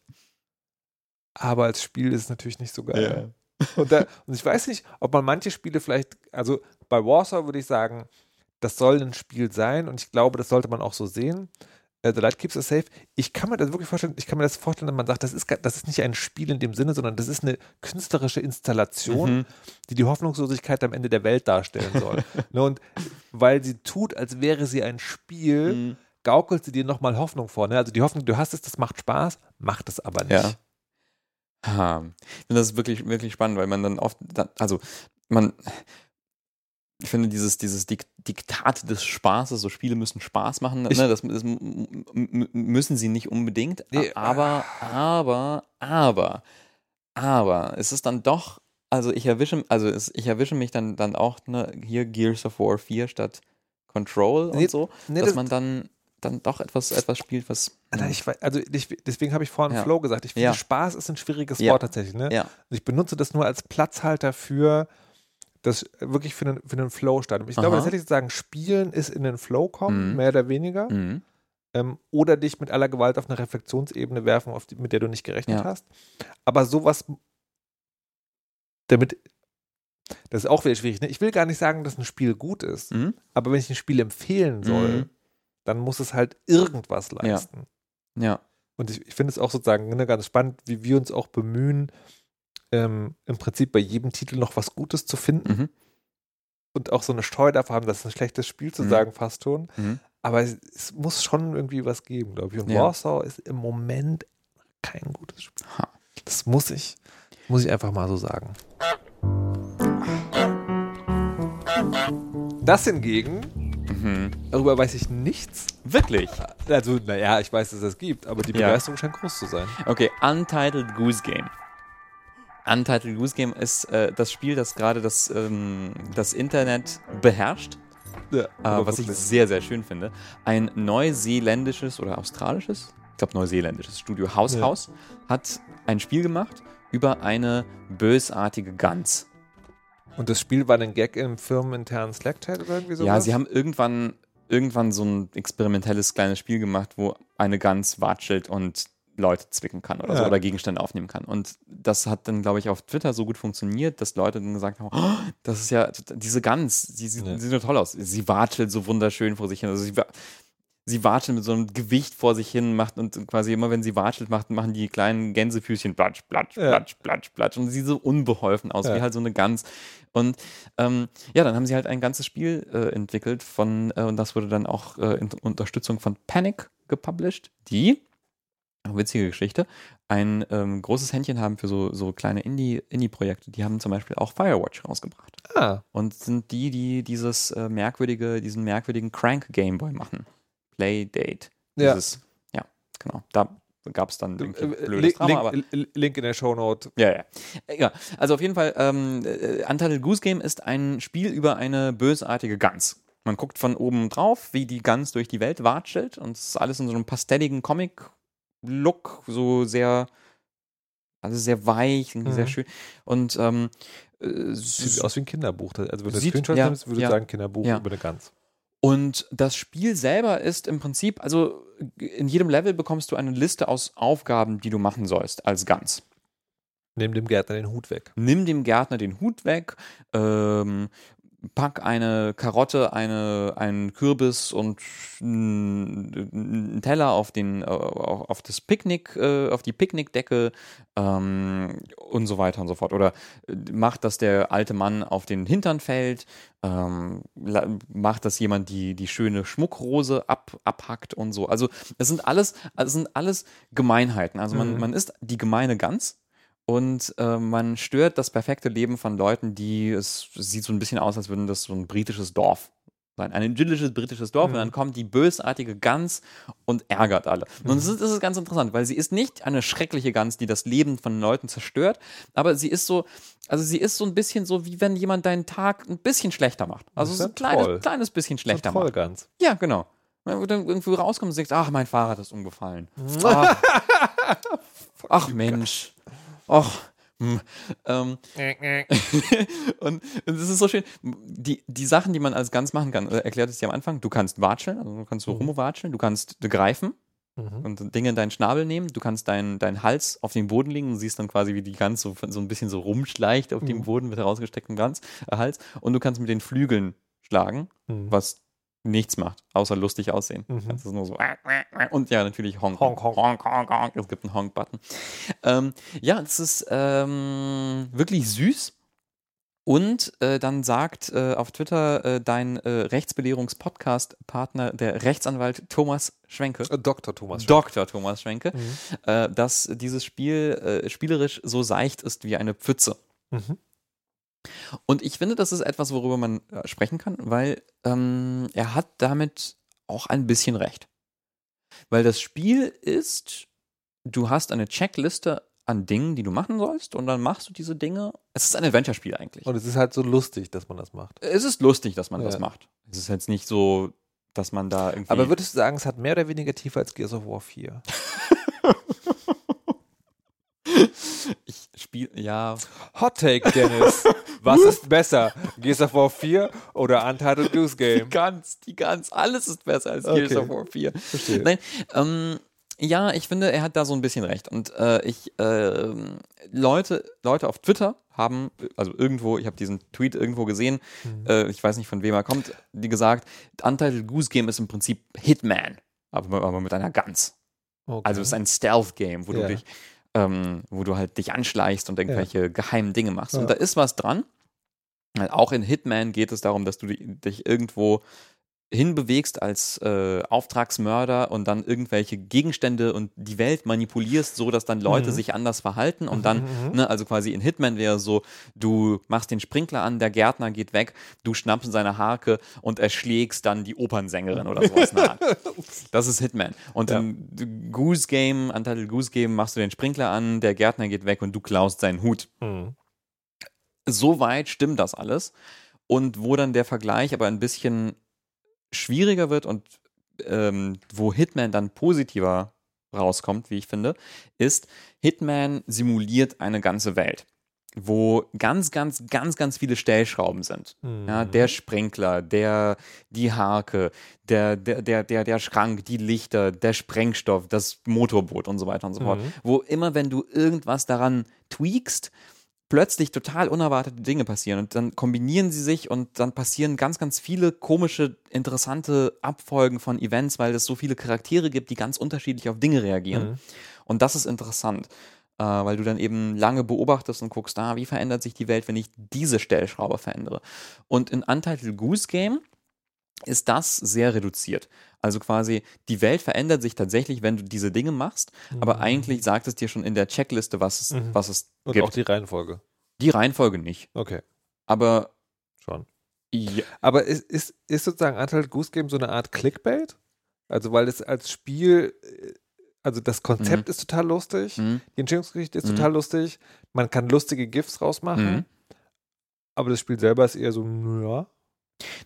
Speaker 1: aber als Spiel ist es natürlich nicht so geil.
Speaker 2: Ja.
Speaker 1: Und, da, und ich weiß nicht, ob man manche Spiele vielleicht, also bei Warsaw würde ich sagen, das soll ein Spiel sein und ich glaube, das sollte man auch so sehen. Äh, The Light Keeps Us Safe. Ich kann mir das wirklich vorstellen, ich kann mir das vorstellen, wenn man sagt, das ist, das ist nicht ein Spiel in dem Sinne, sondern das ist eine künstlerische Installation,
Speaker 2: Mhm.
Speaker 1: die die Hoffnungslosigkeit am Ende der Welt darstellen soll. ne, und weil sie tut, als wäre sie ein Spiel,
Speaker 2: Mhm.
Speaker 1: gaukelt sie dir nochmal Hoffnung vor. Ne? Also die Hoffnung, du hast es, das macht Spaß, macht es aber nicht.
Speaker 2: Ja. Ha. Ich finde das wirklich, wirklich spannend, weil man dann oft, also man, ich finde dieses, dieses Dik Diktat des Spaßes, so Spiele müssen Spaß machen,
Speaker 1: Ich-
Speaker 2: ne, das, das müssen sie nicht unbedingt,
Speaker 1: Nee,
Speaker 2: aber, aber, aber, aber, es ist dann doch, also ich erwische, also es, ich erwische mich dann, dann auch, ne, hier Gears of War 4 statt Control
Speaker 1: Nee,
Speaker 2: und so,
Speaker 1: Nee,
Speaker 2: dass
Speaker 1: das-
Speaker 2: man dann, dann doch etwas, etwas spielt, was.
Speaker 1: Alter, ich, wei- also ich, deswegen habe ich vorhin
Speaker 2: Ja.
Speaker 1: Flow gesagt. Ich finde,
Speaker 2: Ja.
Speaker 1: Spaß ist ein schwieriges
Speaker 2: Ja.
Speaker 1: Wort tatsächlich. Ne?
Speaker 2: Ja.
Speaker 1: Ich benutze das nur als Platzhalter für das wirklich für einen, für einen Flow-Stadium. Ich glaube,
Speaker 2: Aha.
Speaker 1: tatsächlich zu sagen, Spielen ist in den Flow kommen,
Speaker 2: Mhm.
Speaker 1: mehr oder weniger,
Speaker 2: Mhm.
Speaker 1: ähm, oder dich mit aller Gewalt auf eine Reflexionsebene werfen, die, mit der du nicht gerechnet
Speaker 2: Ja.
Speaker 1: hast. Aber sowas, damit, das ist auch wieder schwierig. Ne? Ich will gar nicht sagen, dass ein Spiel gut ist,
Speaker 2: Mhm.
Speaker 1: aber wenn ich ein Spiel empfehlen soll,
Speaker 2: Mhm.
Speaker 1: dann muss es halt irgendwas leisten.
Speaker 2: Ja.
Speaker 1: Und ich, ich finde es auch sozusagen ne, ganz spannend, wie wir uns auch bemühen, ähm, im Prinzip bei jedem Titel noch was Gutes zu finden
Speaker 2: Mhm.
Speaker 1: und auch so eine Steuer davor haben, das ist ein schlechtes Spiel zu
Speaker 2: Mhm.
Speaker 1: sagen, fast schon.
Speaker 2: Mhm.
Speaker 1: Aber es, es muss schon irgendwie was geben, glaube ich. Und
Speaker 2: Ja.
Speaker 1: Warsaw ist im Moment kein gutes Spiel.
Speaker 2: Ha.
Speaker 1: Das muss ich, muss ich einfach mal so sagen. Das hingegen,
Speaker 2: Mhm.
Speaker 1: darüber weiß ich nichts.
Speaker 2: Wirklich?
Speaker 1: Also, naja, ich weiß, dass es das gibt, aber die
Speaker 2: Ja.
Speaker 1: Begeisterung scheint groß zu sein.
Speaker 2: Okay, Untitled Goose Game. Untitled Goose Game ist äh, das Spiel, das gerade das, ähm, das Internet beherrscht,
Speaker 1: Ja,
Speaker 2: äh, was ich sehr, sehr schön finde. Ein neuseeländisches oder australisches, ich glaube neuseeländisches Studio House
Speaker 1: Ja.
Speaker 2: House hat ein Spiel gemacht über eine bösartige Gans.
Speaker 1: Und das Spiel war ein Gag im firmeninternen Slack-Chat oder irgendwie sowas?
Speaker 2: Ja, sie haben irgendwann, irgendwann so ein experimentelles kleines Spiel gemacht, wo eine Gans watschelt und Leute zwicken kann oder so
Speaker 1: Ja.
Speaker 2: oder Gegenstände aufnehmen kann. Und das hat dann, glaube ich, auf Twitter so gut funktioniert, dass Leute dann gesagt haben, oh, das ist ja diese Gans, die sieht,
Speaker 1: Ja.
Speaker 2: sieht nur toll aus. Sie watschelt so wunderschön vor sich hin. Also sie, sie watschelt mit so einem Gewicht vor sich hin, macht und quasi immer, wenn sie watschelt, macht, machen die kleinen Gänsefüßchen platsch, platsch,
Speaker 1: Ja.
Speaker 2: platsch, platsch, platsch. Und sie sieht so unbeholfen aus,
Speaker 1: Ja.
Speaker 2: wie halt so eine Gans. Und ähm, ja, dann haben sie halt ein ganzes Spiel äh, entwickelt von, äh, und das wurde dann auch äh, in Unterstützung von Panic gepublished, die witzige Geschichte, ein ähm, großes Händchen haben für so, so kleine Indie- Indie-Projekte. die haben zum Beispiel auch Firewatch rausgebracht.
Speaker 1: Ah,
Speaker 2: Und sind die, die dieses äh, merkwürdige, diesen merkwürdigen Crank Gameboy machen. Playdate.
Speaker 1: Ja.
Speaker 2: Dieses, ja, genau. Da gab es dann irgendwie
Speaker 1: äh,
Speaker 2: blödes
Speaker 1: Link,
Speaker 2: Drama,
Speaker 1: Link, L- Link in der Shownote.
Speaker 2: ja, ja. Ja, also auf jeden Fall, ähm, äh, Untitled Goose Game ist ein Spiel über eine bösartige Gans. Man guckt von oben drauf, wie die Gans durch die Welt watschelt und es ist alles in so einem pastelligen Comic-Look, so sehr, also sehr weich, irgendwie sehr
Speaker 1: Mhm.
Speaker 2: schön. Und ähm, äh,
Speaker 1: Sieht aus wie ein Kinderbuch. Also wenn du
Speaker 2: Sieht-
Speaker 1: Screenshots
Speaker 2: ja,
Speaker 1: nimmst, würde ich
Speaker 2: ja.
Speaker 1: sagen Kinderbuch
Speaker 2: Ja.
Speaker 1: über eine Gans.
Speaker 2: Und das Spiel selber ist im Prinzip, also in jedem Level bekommst du eine Liste aus Aufgaben, die du machen sollst als Gans.
Speaker 1: Nimm dem Gärtner den Hut weg.
Speaker 2: Nimm dem Gärtner den Hut weg, ähm, pack eine Karotte, eine, einen Kürbis und einen Teller auf, den, auf das Picknick, äh, auf die Picknickdecke ähm, und so weiter und so fort. Oder äh, macht, dass der alte Mann auf den Hintern fällt, ähm, macht, dass jemand die, die schöne Schmuckrose ab, abhackt und so. Also es sind alles, es sind alles Gemeinheiten. Also man,
Speaker 1: Mhm.
Speaker 2: man ist die gemeine Gans und äh, man stört das perfekte Leben von Leuten, die es sieht so ein bisschen aus, als würden das so ein britisches Dorf sein. Ein idyllisches britisches Dorf
Speaker 1: Mhm.
Speaker 2: und dann kommt die bösartige Gans und ärgert alle. Und das ist, das ist ganz interessant, weil sie ist nicht eine schreckliche Gans, die das Leben von Leuten zerstört, aber sie ist so, also sie ist so ein bisschen so, wie wenn jemand deinen Tag ein bisschen schlechter macht. Also so ein kleines, kleines bisschen schlechter macht.
Speaker 1: Trollgans.
Speaker 2: Ja, genau. Wenn du dann irgendwo rauskommst und sagst, ach, mein Fahrrad ist umgefallen. Ach, ach Mensch. Ach. hm. Ähm, und es ist so schön. Die, die Sachen, die man als Gans machen kann, äh, erklärt es dir am Anfang. Du kannst watscheln, also du kannst so rumwatscheln, du kannst greifen
Speaker 1: Mhm.
Speaker 2: und Dinge in deinen Schnabel nehmen. Du kannst deinen deinen Hals auf den Boden legen und siehst dann quasi, wie die Gans so, so ein bisschen so rumschleicht auf dem Boden mit herausgestecktem Gans, äh, Hals. Und du kannst mit den Flügeln schlagen,
Speaker 1: Mhm.
Speaker 2: was nichts macht, außer lustig aussehen.
Speaker 1: Mhm.
Speaker 2: Das ist nur so. Und ja, natürlich Honk.
Speaker 1: Honk, honk.
Speaker 2: honk, honk, honk. Es gibt einen Honk-Button. Ähm, ja, es ist ähm, wirklich süß. Und äh, dann sagt äh, auf Twitter äh, dein äh, Rechtsbelehrungs-Podcast-Partner, der Rechtsanwalt Thomas Schwenke,
Speaker 1: Äh, Dr. Thomas.
Speaker 2: Dr. Thomas Schwenke,
Speaker 1: Mhm.
Speaker 2: äh, dass dieses Spiel spielerisch so seicht ist wie eine Pfütze.
Speaker 1: Mhm.
Speaker 2: Und ich finde, das ist etwas, worüber man äh, sprechen kann, weil ähm, er hat damit auch ein bisschen recht. Weil das Spiel ist, du hast eine Checkliste an Dingen, die du machen sollst, und dann machst du diese Dinge. Es ist ein Adventure-Spiel eigentlich.
Speaker 1: Und es ist halt so lustig, dass man das macht.
Speaker 2: es ist lustig, dass man das
Speaker 1: Ja.
Speaker 2: macht. Es ist jetzt nicht so, dass man da irgendwie.
Speaker 1: Aber würdest du sagen, es hat mehr oder weniger Tiefe als Gears of War 4?
Speaker 2: ich spiele, ja.
Speaker 1: Hot Take, Dennis. Was ist besser? Gears of War 4 oder Untitled Goose
Speaker 2: Die
Speaker 1: Game?
Speaker 2: ganz, die ganz, alles ist besser als
Speaker 1: Okay.
Speaker 2: Gears of War 4.
Speaker 1: Verstehe.
Speaker 2: Nein, ähm, ja, ich finde, er hat da so ein bisschen recht. Und äh, ich, ähm, Leute, Leute auf Twitter haben, also irgendwo, ich habe diesen Tweet irgendwo gesehen,
Speaker 1: Mhm.
Speaker 2: äh, ich weiß nicht von wem er kommt, die gesagt, Untitled Goose Game ist im Prinzip Hitman, aber, aber mit einer Gans.
Speaker 1: Okay.
Speaker 2: Also es ist ein Stealth-Game, wo
Speaker 1: Ja.
Speaker 2: du dich, ähm, wo du halt dich anschleichst und irgendwelche geheimen Dinge machst.
Speaker 1: Ja.
Speaker 2: Und da ist was dran. Auch in Hitman geht es darum, dass du di- dich irgendwo hinbewegst als äh, Auftragsmörder und dann irgendwelche Gegenstände und die Welt manipulierst, so dass dann Leute
Speaker 1: Mhm.
Speaker 2: sich anders verhalten und dann,
Speaker 1: Mhm.
Speaker 2: ne, also quasi in Hitman wäre so, du machst den Sprinkler an, der Gärtner geht weg, du schnappst seine Harke und erschlägst dann die Opernsängerin oder sowas. Das ist Hitman. Und
Speaker 1: Ja.
Speaker 2: im Goose Game, Untitled Goose Game, machst du den Sprinkler an, der Gärtner geht weg und du klaust seinen Hut.
Speaker 1: Mhm.
Speaker 2: Soweit stimmt das alles. Und wo dann der Vergleich aber ein bisschen schwieriger wird und ähm, wo Hitman dann positiver rauskommt, wie ich finde, ist, Hitman simuliert eine ganze Welt, wo ganz, ganz, ganz, ganz viele Stellschrauben sind. Ja,
Speaker 1: Mhm.
Speaker 2: der Sprinkler, der, die Harke, der, der, der, der, der Schrank, die Lichter, der Sprengstoff, das Motorboot und so weiter und so fort.
Speaker 1: Mhm.
Speaker 2: Wo immer, wenn du irgendwas daran tweakst, plötzlich total unerwartete Dinge passieren und dann kombinieren sie sich und dann passieren ganz, ganz viele komische, interessante Abfolgen von Events, weil es so viele Charaktere gibt, die ganz unterschiedlich auf Dinge reagieren.
Speaker 1: Mhm.
Speaker 2: Und das ist interessant, äh, weil du dann eben lange beobachtest und guckst, ah, wie verändert sich die Welt, wenn ich diese Stellschraube verändere. Und in Untitled Goose Game ist das sehr reduziert. Also quasi, die Welt verändert sich tatsächlich, wenn du diese Dinge machst, aber eigentlich sagt es dir schon in der Checkliste, was es,
Speaker 1: Mhm.
Speaker 2: was es
Speaker 1: Und
Speaker 2: gibt.
Speaker 1: auch die Reihenfolge.
Speaker 2: die Reihenfolge nicht.
Speaker 1: Okay,
Speaker 2: Aber
Speaker 1: schon.
Speaker 2: ja,
Speaker 1: Aber ist, ist, ist sozusagen Untitled Goose Game so eine Art Clickbait? Also, weil es als Spiel, äh, also das Konzept ist total lustig,
Speaker 2: mhm.
Speaker 1: die Entstehungsgeschichte ist
Speaker 2: Mhm.
Speaker 1: total lustig, man kann lustige GIFs rausmachen,
Speaker 2: Mhm.
Speaker 1: aber das Spiel selber ist eher so, ja.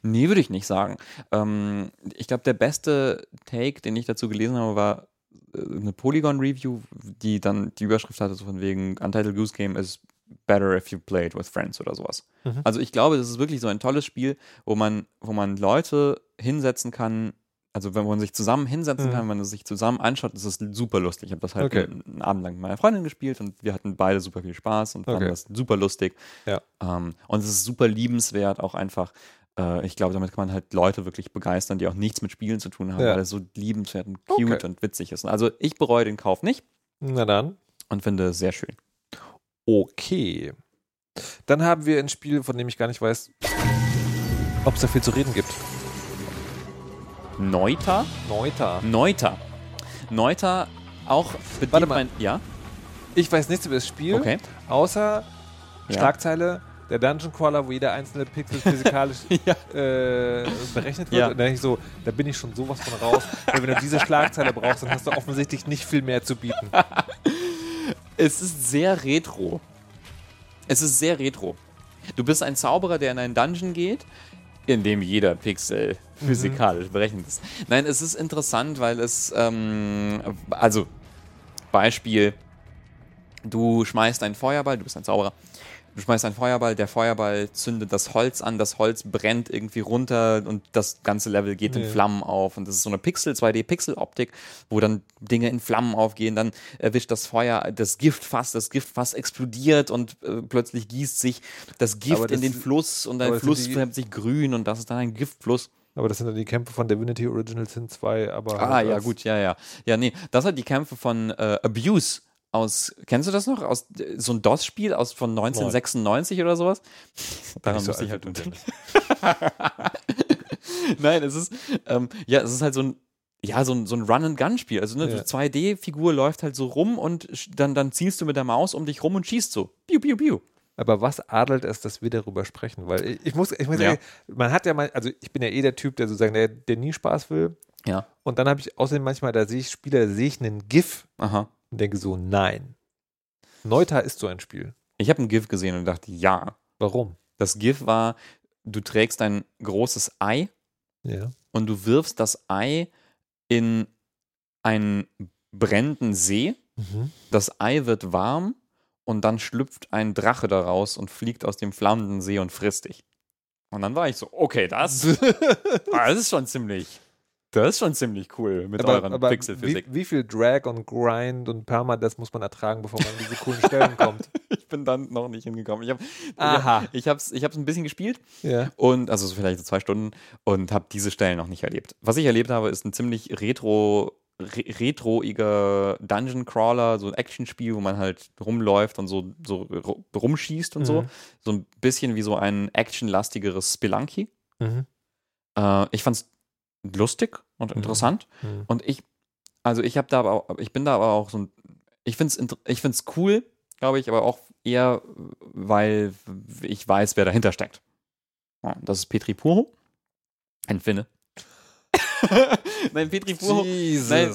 Speaker 2: Nee, würde ich nicht sagen. Ähm, ich glaube, der beste Take, den ich dazu gelesen habe, war äh, eine Polygon-Review, die dann die Überschrift hatte, so von wegen Untitled Goose Game is better if you play it with friends oder sowas.
Speaker 1: Mhm.
Speaker 2: Also ich glaube, das ist wirklich so ein tolles Spiel, wo man, wo man Leute hinsetzen kann, also wenn man sich zusammen hinsetzen
Speaker 1: Mhm.
Speaker 2: kann, wenn man es sich zusammen anschaut, ist es super lustig. Ich habe das halt
Speaker 1: Okay.
Speaker 2: einen, einen Abend lang mit meiner Freundin gespielt und wir hatten beide super viel Spaß und fanden
Speaker 1: Okay.
Speaker 2: das super lustig.
Speaker 1: Ja.
Speaker 2: Ähm, und es ist super liebenswert, auch einfach. Äh, ich glaube, damit kann man halt Leute wirklich begeistern, die auch nichts mit Spielen zu tun haben,
Speaker 1: Ja.
Speaker 2: weil es so liebenswert und cute
Speaker 1: Okay.
Speaker 2: und witzig ist. Also ich bereue den Kauf nicht
Speaker 1: Na dann.
Speaker 2: und finde es sehr schön.
Speaker 1: Okay. Dann haben wir ein Spiel, von dem ich gar nicht weiß, ob es da viel zu reden gibt.
Speaker 2: Neuter?
Speaker 1: Neuter.
Speaker 2: Neuter. Neuter auch bedient
Speaker 1: Warte mal.
Speaker 2: mein. Ja?
Speaker 1: Ich weiß nichts über das Spiel,
Speaker 2: Okay.
Speaker 1: außer
Speaker 2: Ja.
Speaker 1: Schlagzeile, der Dungeon Crawler, wo jeder einzelne Pixel physikalisch
Speaker 2: Ja.
Speaker 1: äh, berechnet wird.
Speaker 2: Ja.
Speaker 1: Und dann denke ich so, da bin ich schon sowas von raus. Weil wenn du diese Schlagzeile brauchst, dann hast du offensichtlich nicht viel mehr zu bieten.
Speaker 2: Es ist sehr retro. Es ist sehr retro. Du bist ein Zauberer, der in einen Dungeon geht, in dem jeder Pixel physikalisch berechnet ist. Nein, es ist interessant, weil es, ähm, also, Beispiel, du schmeißt einen Feuerball, du bist ein Zauberer, du schmeißt einen Feuerball, der Feuerball zündet das Holz an, das Holz brennt irgendwie runter und das ganze Level geht in
Speaker 1: Ja.
Speaker 2: Flammen auf. Und das ist so eine Pixel, 2D-Pixel-Optik, wo dann Dinge in Flammen aufgehen, dann erwischt das Feuer das Giftfass, das Giftfass explodiert und äh, plötzlich gießt sich das Gift
Speaker 1: das
Speaker 2: in den
Speaker 1: sind-
Speaker 2: Fluss und der
Speaker 1: sind
Speaker 2: Fluss färbt sich grün und das ist dann ein Giftfluss.
Speaker 1: Aber das sind dann die Kämpfe von Divinity Original Sin 2, aber.
Speaker 2: Ah,
Speaker 1: halt
Speaker 2: ja, gut, ja, ja. Ja, nee, das hat die Kämpfe von äh, Abuse aus, kennst du das noch? Aus so ein DOS-Spiel aus von 1996 oder sowas? Daran
Speaker 1: so
Speaker 2: muss ich
Speaker 1: alt
Speaker 2: halt Nein, es ist, ähm, ja, es ist halt so ein, ja, so ein, so ein Run-and-Gun-Spiel. Also eine
Speaker 1: Ja.
Speaker 2: 2D-Figur läuft halt so rum und dann, dann zielst du mit der Maus um dich rum und schießt so. Piu, piu, piu.
Speaker 1: Aber was adelt es, dass wir darüber sprechen? Weil ich, ich muss, ich muss
Speaker 2: Ja.
Speaker 1: sagen, man hat ja mal, also ich bin ja eh der Typ, der sozusagen, der, der nie Spaß will.
Speaker 2: Ja.
Speaker 1: Und dann habe ich außerdem manchmal, da sehe ich Spieler, da sehe ich einen GIF
Speaker 2: Aha.
Speaker 1: Und denke so, nein. Neuta ist so ein Spiel.
Speaker 2: Ich habe ein GIF gesehen und dachte, ja.
Speaker 1: Warum?
Speaker 2: Das GIF war, du trägst ein großes Ei
Speaker 1: Ja.
Speaker 2: und du wirfst das Ei in einen brennenden See.
Speaker 1: Mhm.
Speaker 2: Das Ei wird warm und dann schlüpft ein Drache daraus und fliegt aus dem flammenden See und frisst dich. Und dann war ich so, okay, das, das ist schon ziemlich, das ist schon ziemlich cool mit euren
Speaker 1: aber wie,
Speaker 2: Pixelphysik.
Speaker 1: wie viel Drag und Grind und Permadeath muss man ertragen, bevor man an diese coolen Stellen kommt?
Speaker 2: Ich bin dann noch nicht hingekommen. Ich habe
Speaker 1: Aha.
Speaker 2: ich hab's, ich hab's ein bisschen gespielt
Speaker 1: Ja.
Speaker 2: und also so vielleicht so zwei Stunden und habe diese Stellen noch nicht erlebt. Was ich erlebt habe, ist ein ziemlich retro re retroiger Dungeon Crawler, so ein Actionspiel, wo man halt rumläuft und so, so ru- rumschießt und so.
Speaker 1: Mhm.
Speaker 2: So ein bisschen wie so ein actionlastigeres Spelunky.
Speaker 1: Mhm.
Speaker 2: Äh, ich fand's lustig und interessant.
Speaker 1: Mhm.
Speaker 2: Und ich, also ich habe da aber auch, ich bin da aber auch so ein, ich find's, int- ich find's cool, glaube ich, aber auch eher, weil ich weiß, wer dahinter steckt. Ja, das ist Petri Puro, ein Finne. Nein, Petri Puro. Nein,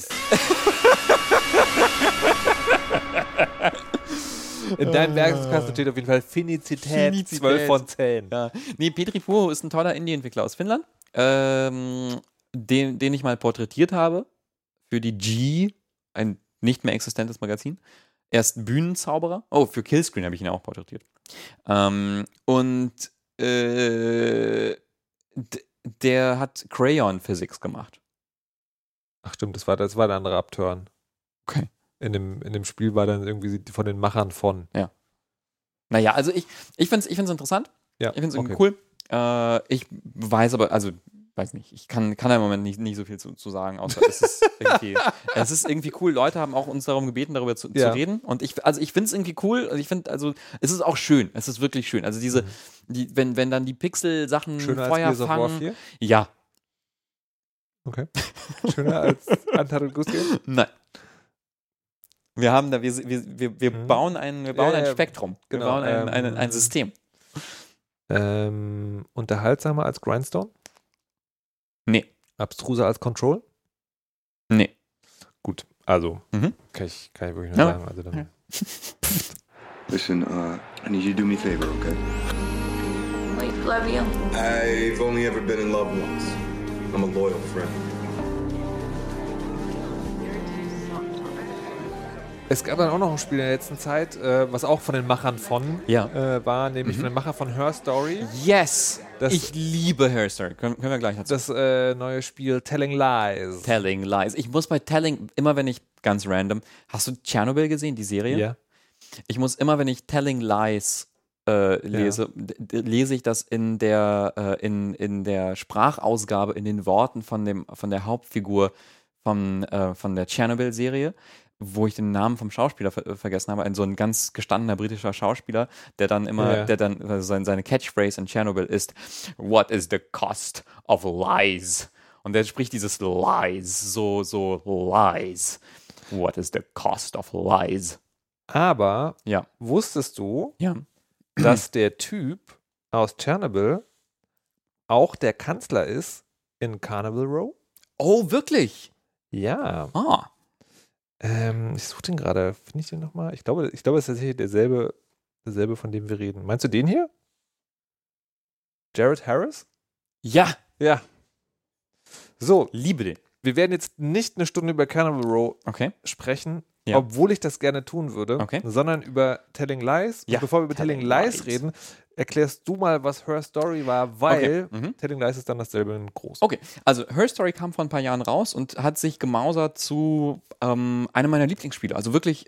Speaker 1: In deinem Werkskasten steht auf jeden Fall Finizität,
Speaker 2: Finizität.
Speaker 1: 12 von 10.
Speaker 2: Ja. Nee, Petri Puro ist ein toller Indie-Entwickler aus Finnland, ähm, den, den ich mal porträtiert habe für die G, ein nicht mehr existentes Magazin. Er ist Bühnenzauberer. Oh, für Killscreen habe ich ihn auch porträtiert. Ähm, und äh, der hat Crayon Physics gemacht.
Speaker 1: Ach stimmt, das war, das war der andere Abturn.
Speaker 2: Okay.
Speaker 1: In dem, in dem Spiel war dann irgendwie von den Machern von.
Speaker 2: Naja, also ich, ich finde es ich find's interessant.
Speaker 1: Ja,
Speaker 2: Ich finde es irgendwie
Speaker 1: okay.
Speaker 2: cool. Äh, ich weiß aber, also, weiß nicht, ich kann, kann da im Moment nicht, nicht so viel zu, zu sagen, außer es ist irgendwie, es ist irgendwie cool. Leute haben auch uns darum gebeten, darüber zu,
Speaker 1: Ja.
Speaker 2: zu reden. Und ich, also ich finde es irgendwie cool. Also ich finde, also, es ist auch schön. Es ist wirklich schön. Also diese, die, wenn, wenn dann die Pixel-Sachen
Speaker 1: Mhm.
Speaker 2: Feuer fangen.
Speaker 1: 4?
Speaker 2: Ja.
Speaker 1: Okay. Schöner als Game?
Speaker 2: Nein. Wir haben da, wir, wir, wir, wir
Speaker 1: Mhm.
Speaker 2: bauen ein, wir bauen
Speaker 1: Ja,
Speaker 2: ein Spektrum. Wir
Speaker 1: genau,
Speaker 2: bauen ein,
Speaker 1: ähm,
Speaker 2: ein, ein System.
Speaker 1: Ähm, unterhaltsamer als Grindstone?
Speaker 2: Nee.
Speaker 1: Abstruser als Control?
Speaker 2: Nee.
Speaker 1: Gut, also
Speaker 2: Mhm.
Speaker 1: kann, ich, kann ich wirklich nur
Speaker 2: Ja.
Speaker 1: sagen. Also dann,
Speaker 2: Ja.
Speaker 4: Listen, uh, I need you to do me a favor, okay?
Speaker 5: Wait, love you.
Speaker 4: I've only ever been in love once. I'm a loyal friend.
Speaker 1: Es gab dann auch noch ein Spiel in der letzten Zeit, äh, was auch von den Machern von
Speaker 2: Ja.
Speaker 1: äh, war, nämlich von den Macher von Her Story.
Speaker 2: Yes!
Speaker 1: Das-
Speaker 2: ich liebe Her Story. Können, können wir gleich dazu.
Speaker 1: Das äh, neue Spiel Telling Lies.
Speaker 2: Telling Lies. Ich muss bei Telling, immer wenn ich, ganz random, hast du Tschernobyl gesehen, die Serie?
Speaker 1: Ja.
Speaker 2: Ich muss immer, wenn ich Telling Lies äh, lese, d- lese ich das in der, äh, in, in der Sprachausgabe, in den Worten von, dem, von der Hauptfigur von, äh, von der Chernobyl-Serie, wo ich den Namen vom Schauspieler ver vergessen habe, ein so ein ganz gestandener britischer Schauspieler, der dann immer,
Speaker 1: Ja.
Speaker 2: der dann, also sein, seine Catchphrase in Chernobyl ist, What is the cost of lies? Und der spricht dieses Lies, so, so Lies. What is the cost of lies?
Speaker 1: Aber
Speaker 2: Ja.
Speaker 1: wusstest du,
Speaker 2: Ja.
Speaker 1: dass der Typ aus Chernobyl auch der Kanzler ist in Carnival Row?
Speaker 2: Oh, wirklich?
Speaker 1: Ja.
Speaker 2: Ah.
Speaker 1: Ähm, ich suche den gerade. Finde ich den nochmal? Ich glaube, ich glaube, es ist tatsächlich derselbe, derselbe, von dem wir reden. Meinst du den hier? Jared Harris?
Speaker 2: Ja,
Speaker 1: Ja. So,
Speaker 2: liebe den.
Speaker 1: wir werden jetzt nicht eine Stunde über Carnival Row
Speaker 2: Okay.
Speaker 1: sprechen,
Speaker 2: Ja.
Speaker 1: obwohl ich das gerne tun würde,
Speaker 2: Okay.
Speaker 1: sondern über Telling Lies.
Speaker 2: Ja,
Speaker 1: Und bevor wir über Telling,
Speaker 2: Telling
Speaker 1: Lies,
Speaker 2: Lies.
Speaker 1: reden, erklärst du mal, was Her Story war, weil
Speaker 2: Okay. Mhm.
Speaker 1: Telling Lies ist dann dasselbe in groß.
Speaker 2: Okay, also Her Story kam vor ein paar Jahren raus und hat sich gemausert zu ähm, einem meiner Lieblingsspiele. Also wirklich,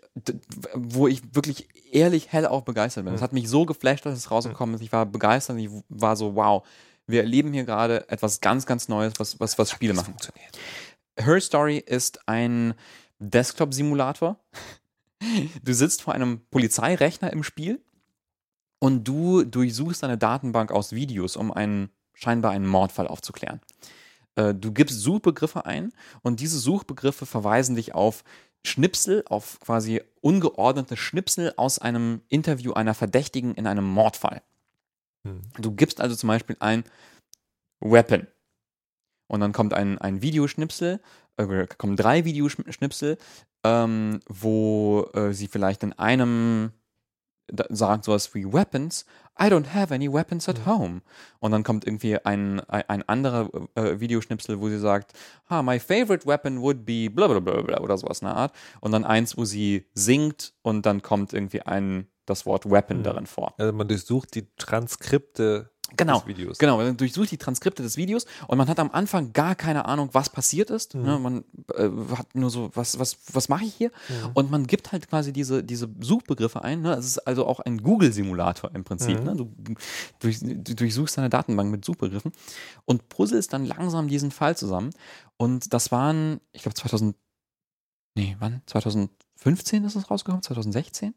Speaker 2: wo ich wirklich ehrlich hell auch begeistert bin. Es hat mich so geflasht, dass es rausgekommen ist. Ich war begeistert. Ich war so, wow, wir erleben hier gerade etwas ganz, ganz Neues, was, was, was Spiele machen. Her Story ist ein Desktop-Simulator. Du sitzt vor einem Polizeirechner im Spiel und du durchsuchst eine Datenbank aus Videos, um einen scheinbar einen Mordfall aufzuklären. Äh, Du gibst Suchbegriffe ein und diese Suchbegriffe verweisen dich auf Schnipsel, auf quasi ungeordnete Schnipsel aus einem Interview einer Verdächtigen in einem Mordfall.
Speaker 1: Hm.
Speaker 2: Du gibst also zum Beispiel ein Weapon und dann kommt ein, ein Videoschnipsel, äh, kommen drei Videoschnipsel, ähm, wo äh, sie vielleicht in einem sagt sowas wie Weapons. I don't have any weapons at home. Und dann kommt irgendwie ein, ein, ein anderer äh, Videoschnipsel, wo sie sagt, ah, my favorite weapon would be bla bla bla bla oder sowas in der Art. Und dann eins, wo sie singt und dann kommt irgendwie ein, das Wort Weapon
Speaker 1: Mhm.
Speaker 2: darin vor.
Speaker 1: Also man durchsucht die Transkripte
Speaker 2: Genau.
Speaker 1: des Videos.
Speaker 2: Genau, man durchsucht die Transkripte des Videos und man hat am Anfang gar keine Ahnung, was passiert ist.
Speaker 1: Mhm.
Speaker 2: Ne, man äh, hat nur so, was, was, was mache ich hier?
Speaker 1: Mhm.
Speaker 2: Und man gibt halt quasi diese, diese Suchbegriffe ein. Ne? Es ist also auch ein Google-Simulator im Prinzip.
Speaker 1: Mhm.
Speaker 2: Ne? Du, durch, du durchsuchst deine Datenbank mit Suchbegriffen und puzzelst dann langsam diesen Fall zusammen. Und das waren, ich glaube, 2000, nee, wann? 2015 ist es rausgekommen? 2016?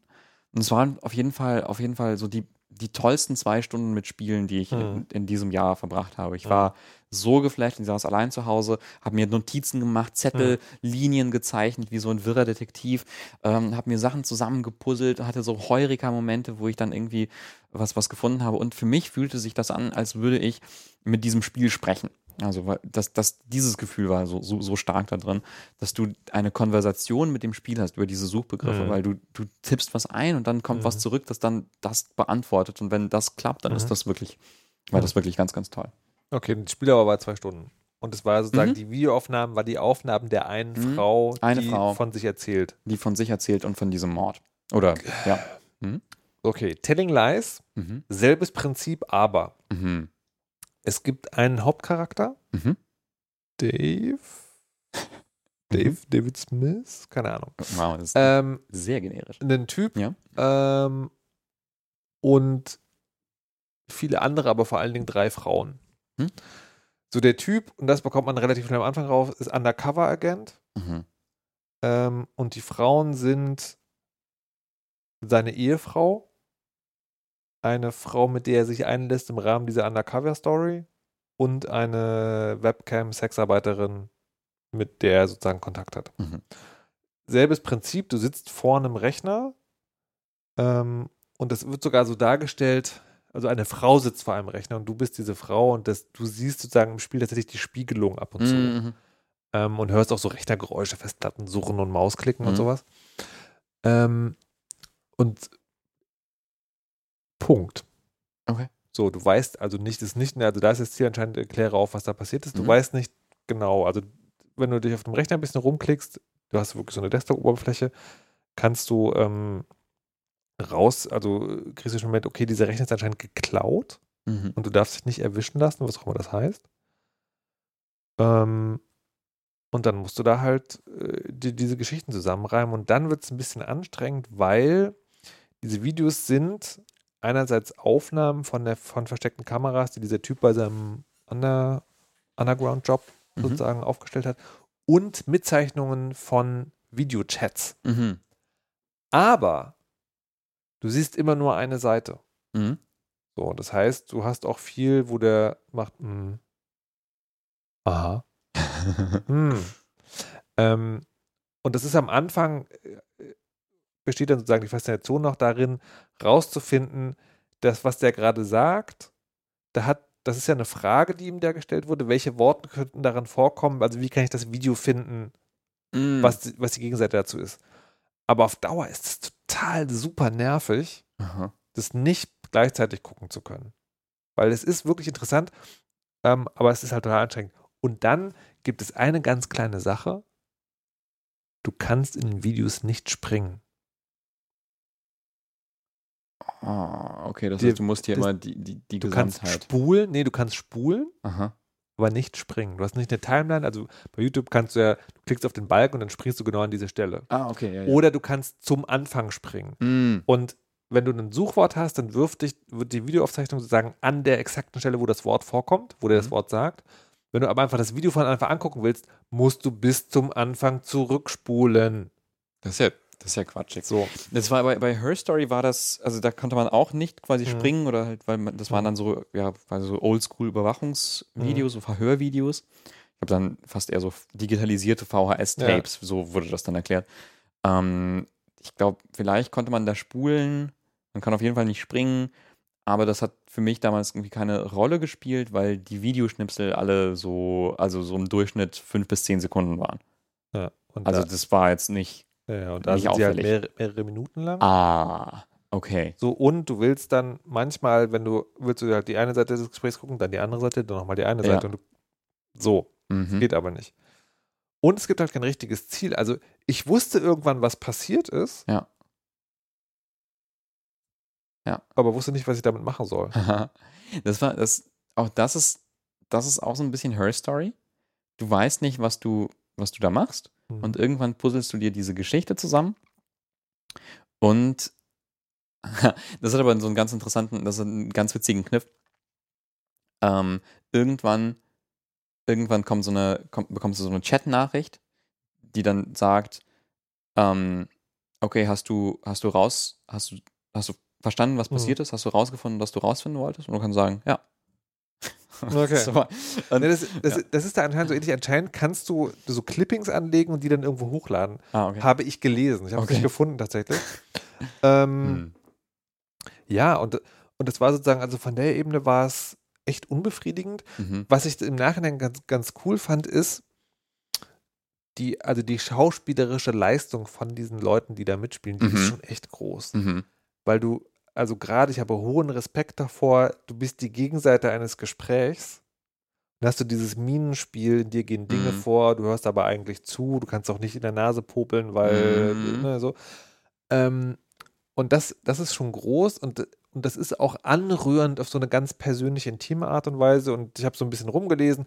Speaker 2: Und es waren auf jeden Fall, auf jeden Fall so die, die tollsten zwei Stunden mit Spielen, die ich in,
Speaker 1: Mhm.
Speaker 2: in diesem Jahr verbracht habe. Ich
Speaker 1: Mhm.
Speaker 2: war so geflasht, ich saß allein zu Hause, habe mir Notizen gemacht, Zettel, Linien gezeichnet, wie so ein wirrer Detektiv, ähm, habe mir Sachen zusammengepuzzelt, hatte so Heureka-Momente, wo ich dann irgendwie was, was gefunden habe. Und für mich fühlte sich das an, als würde ich mit diesem Spiel sprechen. Also weil das, das, dieses Gefühl war so, so, so stark da drin, dass du eine Konversation mit dem Spiel hast über diese Suchbegriffe,
Speaker 1: Mhm.
Speaker 2: weil du, du tippst was ein und dann kommt was zurück, das dann das beantwortet. Und wenn das klappt, dann
Speaker 1: Mhm.
Speaker 2: ist das wirklich, war das wirklich ganz, ganz toll.
Speaker 1: Okay, das Spieldauer war zwei Stunden. Und es war sozusagen,
Speaker 2: Mhm.
Speaker 1: die Videoaufnahmen war die Aufnahmen der einen
Speaker 2: Mhm.
Speaker 1: Frau,
Speaker 2: Eine
Speaker 1: die
Speaker 2: Frau.
Speaker 1: von sich erzählt.
Speaker 2: Die von sich erzählt und von diesem Mord. Oder, ja.
Speaker 1: Okay, Telling Lies,
Speaker 2: Mhm.
Speaker 1: selbes Prinzip, aber
Speaker 2: Mhm.
Speaker 1: Es gibt einen Hauptcharakter,
Speaker 2: Mhm.
Speaker 1: Dave. Dave, David Smith, keine Ahnung.
Speaker 2: Wow, das ist
Speaker 1: Ähm,
Speaker 2: sehr generisch.
Speaker 1: einen Typ
Speaker 2: Ja.
Speaker 1: ähm, und viele andere, aber vor allen Dingen drei Frauen.
Speaker 2: Hm?
Speaker 1: So der Typ, und das bekommt man relativ schnell am Anfang raus, ist Undercover-Agent
Speaker 2: Mhm.
Speaker 1: ähm, und die Frauen sind seine Ehefrau, eine Frau, mit der er sich einlässt im Rahmen dieser Undercover-Story und eine Webcam-Sexarbeiterin, mit der er sozusagen Kontakt hat.
Speaker 2: Mhm.
Speaker 1: Selbes Prinzip, du sitzt vor einem Rechner ähm, und es wird sogar so dargestellt, also eine Frau sitzt vor einem Rechner und du bist diese Frau und das, du siehst sozusagen im Spiel tatsächlich die Spiegelung ab und zu
Speaker 2: Mhm.
Speaker 1: ähm, und hörst auch so Rechnergeräusche, Festplatten suchen und Mausklicken und
Speaker 2: Mhm.
Speaker 1: sowas. Ähm, und Punkt.
Speaker 2: Okay.
Speaker 1: So, du weißt also nicht, ist nicht, also da ist das Ziel anscheinend, erkläre auf, was da passiert ist. Du
Speaker 2: Mhm.
Speaker 1: weißt nicht genau, also wenn du dich auf dem Rechner ein bisschen rumklickst, du hast wirklich so eine Desktop-Oberfläche, kannst du ähm, raus, also äh, kriegst du schon mit, okay, dieser Rechner ist anscheinend geklaut
Speaker 2: Mhm.
Speaker 1: und du darfst dich nicht erwischen lassen, was auch immer das heißt. Ähm, und dann musst du da halt äh, die, diese Geschichten zusammenreimen und dann wird es ein bisschen anstrengend, weil diese Videos sind einerseits Aufnahmen von, der, von versteckten Kameras, die dieser Typ bei seinem Under, Underground-Job
Speaker 2: Mhm.
Speaker 1: sozusagen aufgestellt hat und Mitzeichnungen von Videochats.
Speaker 2: Mhm.
Speaker 1: Aber du siehst immer nur eine Seite.
Speaker 2: Mhm.
Speaker 1: So, das heißt, du hast auch viel, wo der macht, hm, aha, hm. ähm, und das ist am Anfang, äh, besteht dann sozusagen die Faszination noch darin, rauszufinden, dass was der gerade sagt, da hat, das ist ja eine Frage, die ihm da gestellt wurde, welche Worte könnten daran vorkommen, also wie kann ich das Video finden,
Speaker 2: Mhm.
Speaker 1: was, die- was die Gegenseite dazu ist. Aber auf Dauer ist es total super nervig,
Speaker 2: Aha.
Speaker 1: das nicht gleichzeitig gucken zu können. Weil es ist wirklich interessant, ähm, aber es ist halt total anstrengend. Und dann gibt es eine ganz kleine Sache. Du kannst in den Videos nicht springen.
Speaker 2: Ah, okay, das
Speaker 1: Die-
Speaker 2: heißt, du musst hier
Speaker 1: das-
Speaker 2: immer die, die, die
Speaker 1: Du kannst
Speaker 2: Gesamtheit.
Speaker 1: spulen, nee, du kannst spulen,
Speaker 2: Aha.
Speaker 1: aber nicht springen. Du hast nicht eine Timeline, also bei YouTube kannst du ja, du klickst auf den Balken und dann springst du genau an diese Stelle.
Speaker 2: Ah, okay, ja, ja.
Speaker 1: Oder du kannst zum Anfang springen.
Speaker 2: Mhm.
Speaker 1: Und wenn du ein Suchwort hast, dann wirft dich, wird die Videoaufzeichnung sozusagen an der exakten Stelle, wo das Wort vorkommt, wo der das
Speaker 2: Mhm.
Speaker 1: Wort sagt. Wenn du aber einfach das Video von Anfang angucken willst, musst du bis zum Anfang zurückspulen.
Speaker 2: Das ist ja, das ist ja quatschig.
Speaker 1: So.
Speaker 2: Das war bei, bei Her Story war das, also da konnte man auch nicht quasi
Speaker 1: Mhm.
Speaker 2: springen oder halt, weil man, das waren dann so, ja, also so Oldschool-Überwachungsvideos,
Speaker 1: Mhm.
Speaker 2: so Verhörvideos. Ich habe dann fast eher so digitalisierte VHS-Tapes, so wurde das dann erklärt. Ähm, ich glaube, vielleicht konnte man da spulen, man kann auf jeden Fall nicht springen, aber das hat für mich damals irgendwie keine Rolle gespielt, weil die Videoschnipsel alle so, also so im Durchschnitt fünf bis zehn Sekunden waren.
Speaker 1: Ja,
Speaker 2: Also
Speaker 1: da,
Speaker 2: das war jetzt nicht,
Speaker 1: ja, und da sind sie halt mehrere, mehrere Minuten lang.
Speaker 2: ah, okay.
Speaker 1: So, und du willst dann manchmal, wenn du, willst du halt die eine Seite des Gesprächs gucken, dann die andere Seite, dann nochmal die eine
Speaker 2: Ja.
Speaker 1: Seite. Und du, so,
Speaker 2: Mhm.
Speaker 1: geht aber nicht. Und es gibt halt kein richtiges Ziel. Also, ich wusste irgendwann, was passiert ist.
Speaker 2: Ja. Ja.
Speaker 1: Aber wusste nicht, was ich damit machen soll.
Speaker 2: das war das auch das ist das ist auch so ein bisschen Her Story. Du weißt nicht, was du was du da machst
Speaker 1: Mhm.
Speaker 2: und irgendwann puzzelst du dir diese Geschichte zusammen und das hat aber so einen ganz interessanten, das hat einen ganz witzigen Kniff. Ähm, irgendwann irgendwann kommt so eine kommt, bekommst du so eine Chat-Nachricht, die dann sagt, ähm, okay, hast du hast du raus hast du hast du verstanden, was
Speaker 1: Mhm.
Speaker 2: passiert ist? Hast du rausgefunden, was du rausfinden wolltest? Und du kannst sagen, ja.
Speaker 1: Okay.
Speaker 2: so, und,
Speaker 1: Nee, das, das,
Speaker 2: ja.
Speaker 1: das ist da anscheinend so ähnlich. Anscheinend kannst du so Clippings anlegen und die dann irgendwo hochladen.
Speaker 2: ah, okay.
Speaker 1: Habe ich gelesen. Ich habe es
Speaker 2: Okay.
Speaker 1: nicht gefunden tatsächlich. ähm,
Speaker 2: Hm.
Speaker 1: Ja, und, und das war sozusagen, also von der Ebene war es echt unbefriedigend.
Speaker 2: Mhm.
Speaker 1: Was ich im Nachhinein ganz, ganz cool fand, ist, die, also die schauspielerische Leistung von diesen Leuten, die da mitspielen, die
Speaker 2: Mhm.
Speaker 1: ist schon echt groß.
Speaker 2: Mhm.
Speaker 1: Weil du, also gerade, ich habe hohen Respekt davor, du bist die Gegenseite eines Gesprächs. Dann hast du dieses Minenspiel, in dir gehen Dinge
Speaker 2: Mhm.
Speaker 1: vor, du hörst aber eigentlich zu, du kannst auch nicht in der Nase popeln, weil,
Speaker 2: Mhm.
Speaker 1: ne, so. Ähm, und das, das ist schon groß und, und das ist auch anrührend auf so eine ganz persönliche, intime Art und Weise. Und ich habe so ein bisschen rumgelesen,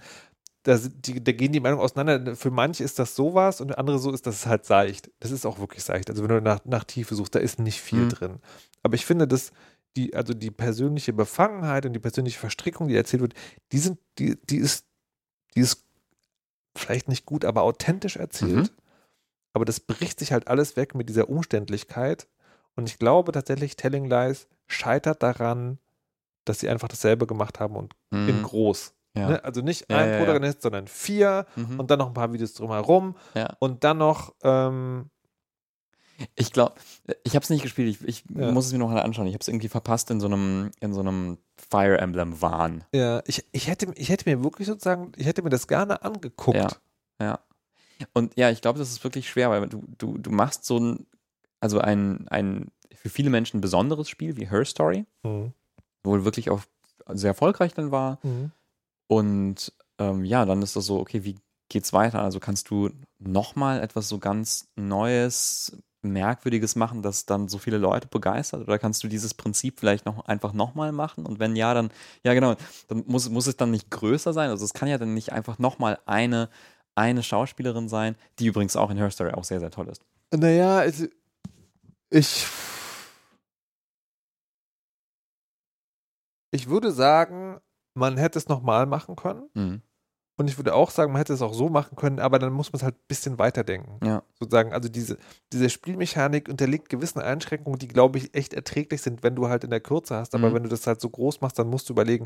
Speaker 1: da, die, da gehen die Meinungen auseinander. Für manche ist das sowas und für andere so ist das halt seicht. Das ist auch wirklich seicht. Also wenn du nach, nach Tiefe suchst, da ist nicht viel
Speaker 2: Mhm.
Speaker 1: drin. Aber ich finde, dass die, also die persönliche Befangenheit und die persönliche Verstrickung, die erzählt wird, die sind, die, die ist, die ist vielleicht nicht gut, aber authentisch erzählt.
Speaker 2: Mhm.
Speaker 1: Aber das bricht sich halt alles weg mit dieser Umständlichkeit. Und ich glaube tatsächlich, Telling Lies scheitert daran, dass sie einfach dasselbe gemacht haben und in
Speaker 2: Mhm.
Speaker 1: groß.
Speaker 2: Ja.
Speaker 1: Ne? Also nicht
Speaker 2: Ja,
Speaker 1: ein. Protagonist, sondern vier
Speaker 2: Mhm.
Speaker 1: und dann noch ein paar Videos drumherum und dann noch, ähm,
Speaker 2: Ich glaube, ich habe es nicht gespielt. Ich, ich muss es mir noch mal anschauen. Ich habe es irgendwie verpasst in so einem, in so einem Fire Emblem Wahn.
Speaker 1: ja, ich, ich, hätte, ich hätte mir wirklich sozusagen, ich hätte mir das gerne angeguckt.
Speaker 2: Ja. Ja. Und ja, ich glaube, das ist wirklich schwer, weil du, du, du machst so ein, also ein, ein für viele Menschen besonderes Spiel wie Her Story,
Speaker 1: Mhm.
Speaker 2: wo wirklich auch sehr erfolgreich dann war.
Speaker 1: Mhm.
Speaker 2: Und ähm, ja, dann ist das so, okay, wie geht's weiter? Also kannst du nochmal etwas so ganz Neues, Merkwürdiges machen, das dann so viele Leute begeistert? Oder kannst du dieses Prinzip vielleicht noch einfach nochmal machen? Und wenn ja, dann, ja genau, dann muss, muss es dann nicht größer sein. Also es kann ja dann nicht einfach nochmal eine, eine Schauspielerin sein, die übrigens auch in Her Story auch sehr, sehr toll ist.
Speaker 1: Naja, also ich. Ich würde sagen, man hätte es nochmal machen können.
Speaker 2: Mhm.
Speaker 1: Und ich würde auch sagen, man hätte es auch so machen können, aber dann muss man es halt ein bisschen weiterdenken.
Speaker 2: Ja.
Speaker 1: Sozusagen, also diese, diese Spielmechanik unterliegt gewissen Einschränkungen, die, glaube ich, echt erträglich sind, wenn du halt in der Kürze hast. Aber
Speaker 2: Mhm.
Speaker 1: wenn du das halt so groß machst, dann musst du überlegen,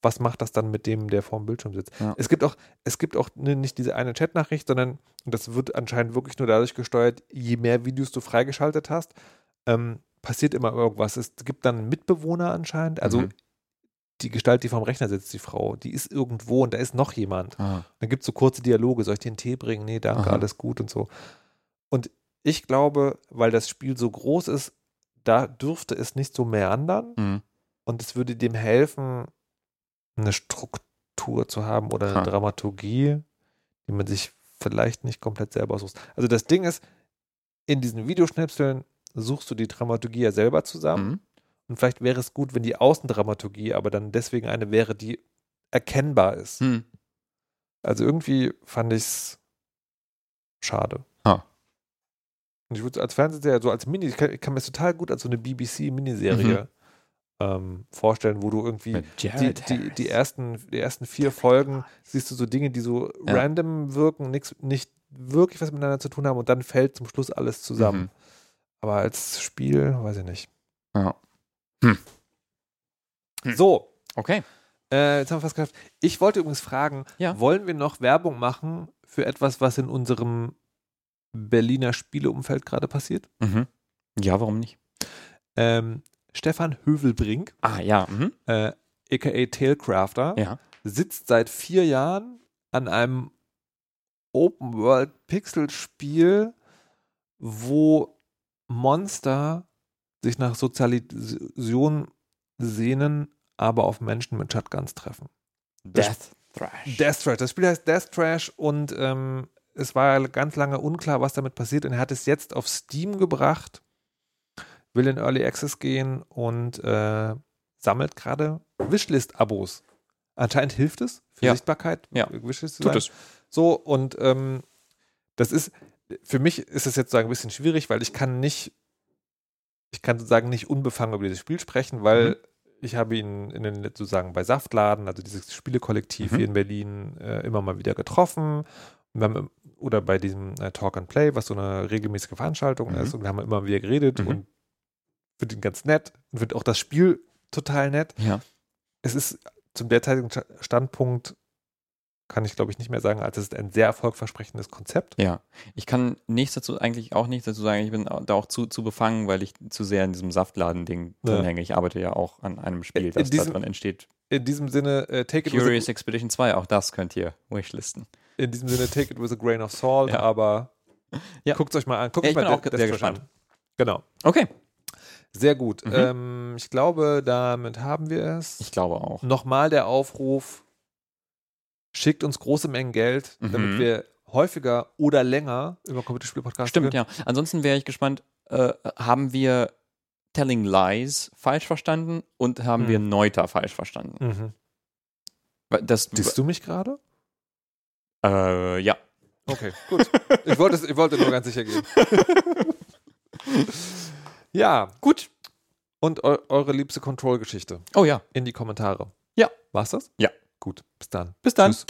Speaker 1: was macht das dann mit dem, der vorm Bildschirm sitzt.
Speaker 2: Ja.
Speaker 1: Es gibt auch, es gibt auch nicht diese eine Chatnachricht, sondern das wird anscheinend wirklich nur dadurch gesteuert, je mehr Videos du freigeschaltet hast, ähm, passiert immer irgendwas. Es gibt dann einen Mitbewohner anscheinend, also
Speaker 2: Mhm.
Speaker 1: Die Gestalt, die vorm Rechner sitzt, die Frau, die ist irgendwo und da ist noch jemand.
Speaker 2: Ah.
Speaker 1: Dann gibt es so kurze Dialoge, soll ich dir einen Tee bringen? Nee, danke,
Speaker 2: Aha.
Speaker 1: alles gut und so. Und ich glaube, weil das Spiel so groß ist, da dürfte es nicht so meandern
Speaker 2: Mhm.
Speaker 1: und es würde dem helfen, eine Struktur zu haben oder eine
Speaker 2: Ha.
Speaker 1: Dramaturgie, die man sich vielleicht nicht komplett selber sucht. Also das Ding ist, in diesen Videoschnipseln suchst du die Dramaturgie ja selber zusammen
Speaker 2: Mhm.
Speaker 1: Und vielleicht wäre es gut, wenn die Außendramaturgie aber dann deswegen eine wäre, die erkennbar ist.
Speaker 2: Mhm.
Speaker 1: Also irgendwie fand ich es schade.
Speaker 2: Ah.
Speaker 1: Und ich würde als Fernsehserie, so als Mini, ich kann, ich kann mir das total gut als so eine BBC-Miniserie ähm, vorstellen, wo du irgendwie die, die, die, ersten, die ersten vier Folgen siehst du so Dinge, die so
Speaker 2: Ja.
Speaker 1: random wirken, nix, nicht wirklich was miteinander zu tun haben und dann fällt zum Schluss alles zusammen.
Speaker 2: Mhm.
Speaker 1: Aber als Spiel, weiß ich nicht.
Speaker 2: Ja. Hm.
Speaker 1: So,
Speaker 2: Okay.
Speaker 1: äh, jetzt haben wir fast geschafft. Ich wollte übrigens fragen,
Speaker 2: Ja.
Speaker 1: wollen wir noch Werbung machen für etwas, was in unserem Berliner Spieleumfeld gerade passiert?
Speaker 2: Mhm. Ja, warum nicht?
Speaker 1: Ähm, Stefan Hövelbrink,
Speaker 2: Ah, ja. Mhm.
Speaker 1: äh, aka Tailcrafter,
Speaker 2: Ja.
Speaker 1: sitzt seit vier Jahren an einem Open-World-Pixel-Spiel, wo Monster sich nach Sozialisation sehnen, aber auf Menschen mit Shotguns treffen.
Speaker 2: Death Thrash.
Speaker 1: Death Trash. Das Spiel heißt Death Trash und ähm, es war ganz lange unklar, was damit passiert. Und er hat es jetzt auf Steam gebracht, will in Early Access gehen und äh, sammelt gerade Wishlist-Abos. Anscheinend hilft es für
Speaker 2: Ja.
Speaker 1: Sichtbarkeit.
Speaker 2: Ja.
Speaker 1: Wishlist zu
Speaker 2: Tut
Speaker 1: sein.
Speaker 2: es.
Speaker 1: So, und ähm, das ist, für mich ist es jetzt sozusagen ein bisschen schwierig, weil ich kann nicht, ich kann sozusagen nicht unbefangen über dieses Spiel sprechen, weil
Speaker 2: Mhm.
Speaker 1: ich habe ihn in den, sozusagen bei Saftladen, also dieses Spielekollektiv
Speaker 2: Mhm.
Speaker 1: hier in Berlin, äh, immer mal wieder getroffen. Haben, oder bei diesem äh, Talk and Play, was so eine regelmäßige Veranstaltung
Speaker 2: Mhm.
Speaker 1: ist, und wir haben immer wieder geredet
Speaker 2: Mhm.
Speaker 1: und finde ihn ganz nett und finde auch das Spiel total nett
Speaker 2: Ja.
Speaker 1: es ist zum derzeitigen Sta- Standpunkt, kann ich glaube ich nicht mehr sagen, als es ist ein sehr erfolgversprechendes Konzept.
Speaker 2: Ja. Ich kann nichts dazu, eigentlich auch nichts dazu sagen. Ich bin da auch zu, zu befangen, weil ich zu sehr in diesem Saftladen-Ding
Speaker 1: Ja.
Speaker 2: drin hänge. Ich arbeite ja auch an einem Spiel, das
Speaker 1: diesem-
Speaker 2: da drin entsteht.
Speaker 1: In diesem Sinne, äh, take, it with
Speaker 2: Curious Expedition 2, auch das könnt ihr wishlisten.
Speaker 1: in diesem Sinne take it with a grain of salt,
Speaker 2: Ja.
Speaker 1: aber
Speaker 2: Ja.
Speaker 1: guckt es euch mal an. Guckt
Speaker 2: Ja, ich
Speaker 1: mal
Speaker 2: bin auch sehr gespannt.
Speaker 1: an. Genau.
Speaker 2: Okay.
Speaker 1: Sehr gut.
Speaker 2: Mhm.
Speaker 1: Ähm, ich glaube, damit haben wir es.
Speaker 2: Ich glaube auch.
Speaker 1: Nochmal der Aufruf, schickt uns große Mengen Geld,
Speaker 2: Mhm.
Speaker 1: damit wir häufiger oder länger über Computerspiel-Podcasts
Speaker 2: Stimmt, ja. Ansonsten wäre ich gespannt, äh, haben wir Telling Lies falsch verstanden und haben
Speaker 1: Hm.
Speaker 2: wir Neuter falsch verstanden?
Speaker 1: Mhm.
Speaker 2: Das,
Speaker 1: Siehst du mich gerade?
Speaker 2: äh, ja.
Speaker 1: Okay, gut. Ich wollte, es- ich wollte nur ganz sicher gehen. ja,
Speaker 2: Gut.
Speaker 1: und eu eure liebste Control-Geschichte
Speaker 2: Oh ja.
Speaker 1: in die Kommentare.
Speaker 2: Ja.
Speaker 1: War's das?
Speaker 2: Ja.
Speaker 1: Gut, bis dann.
Speaker 2: Bis dann.
Speaker 1: Tschüss.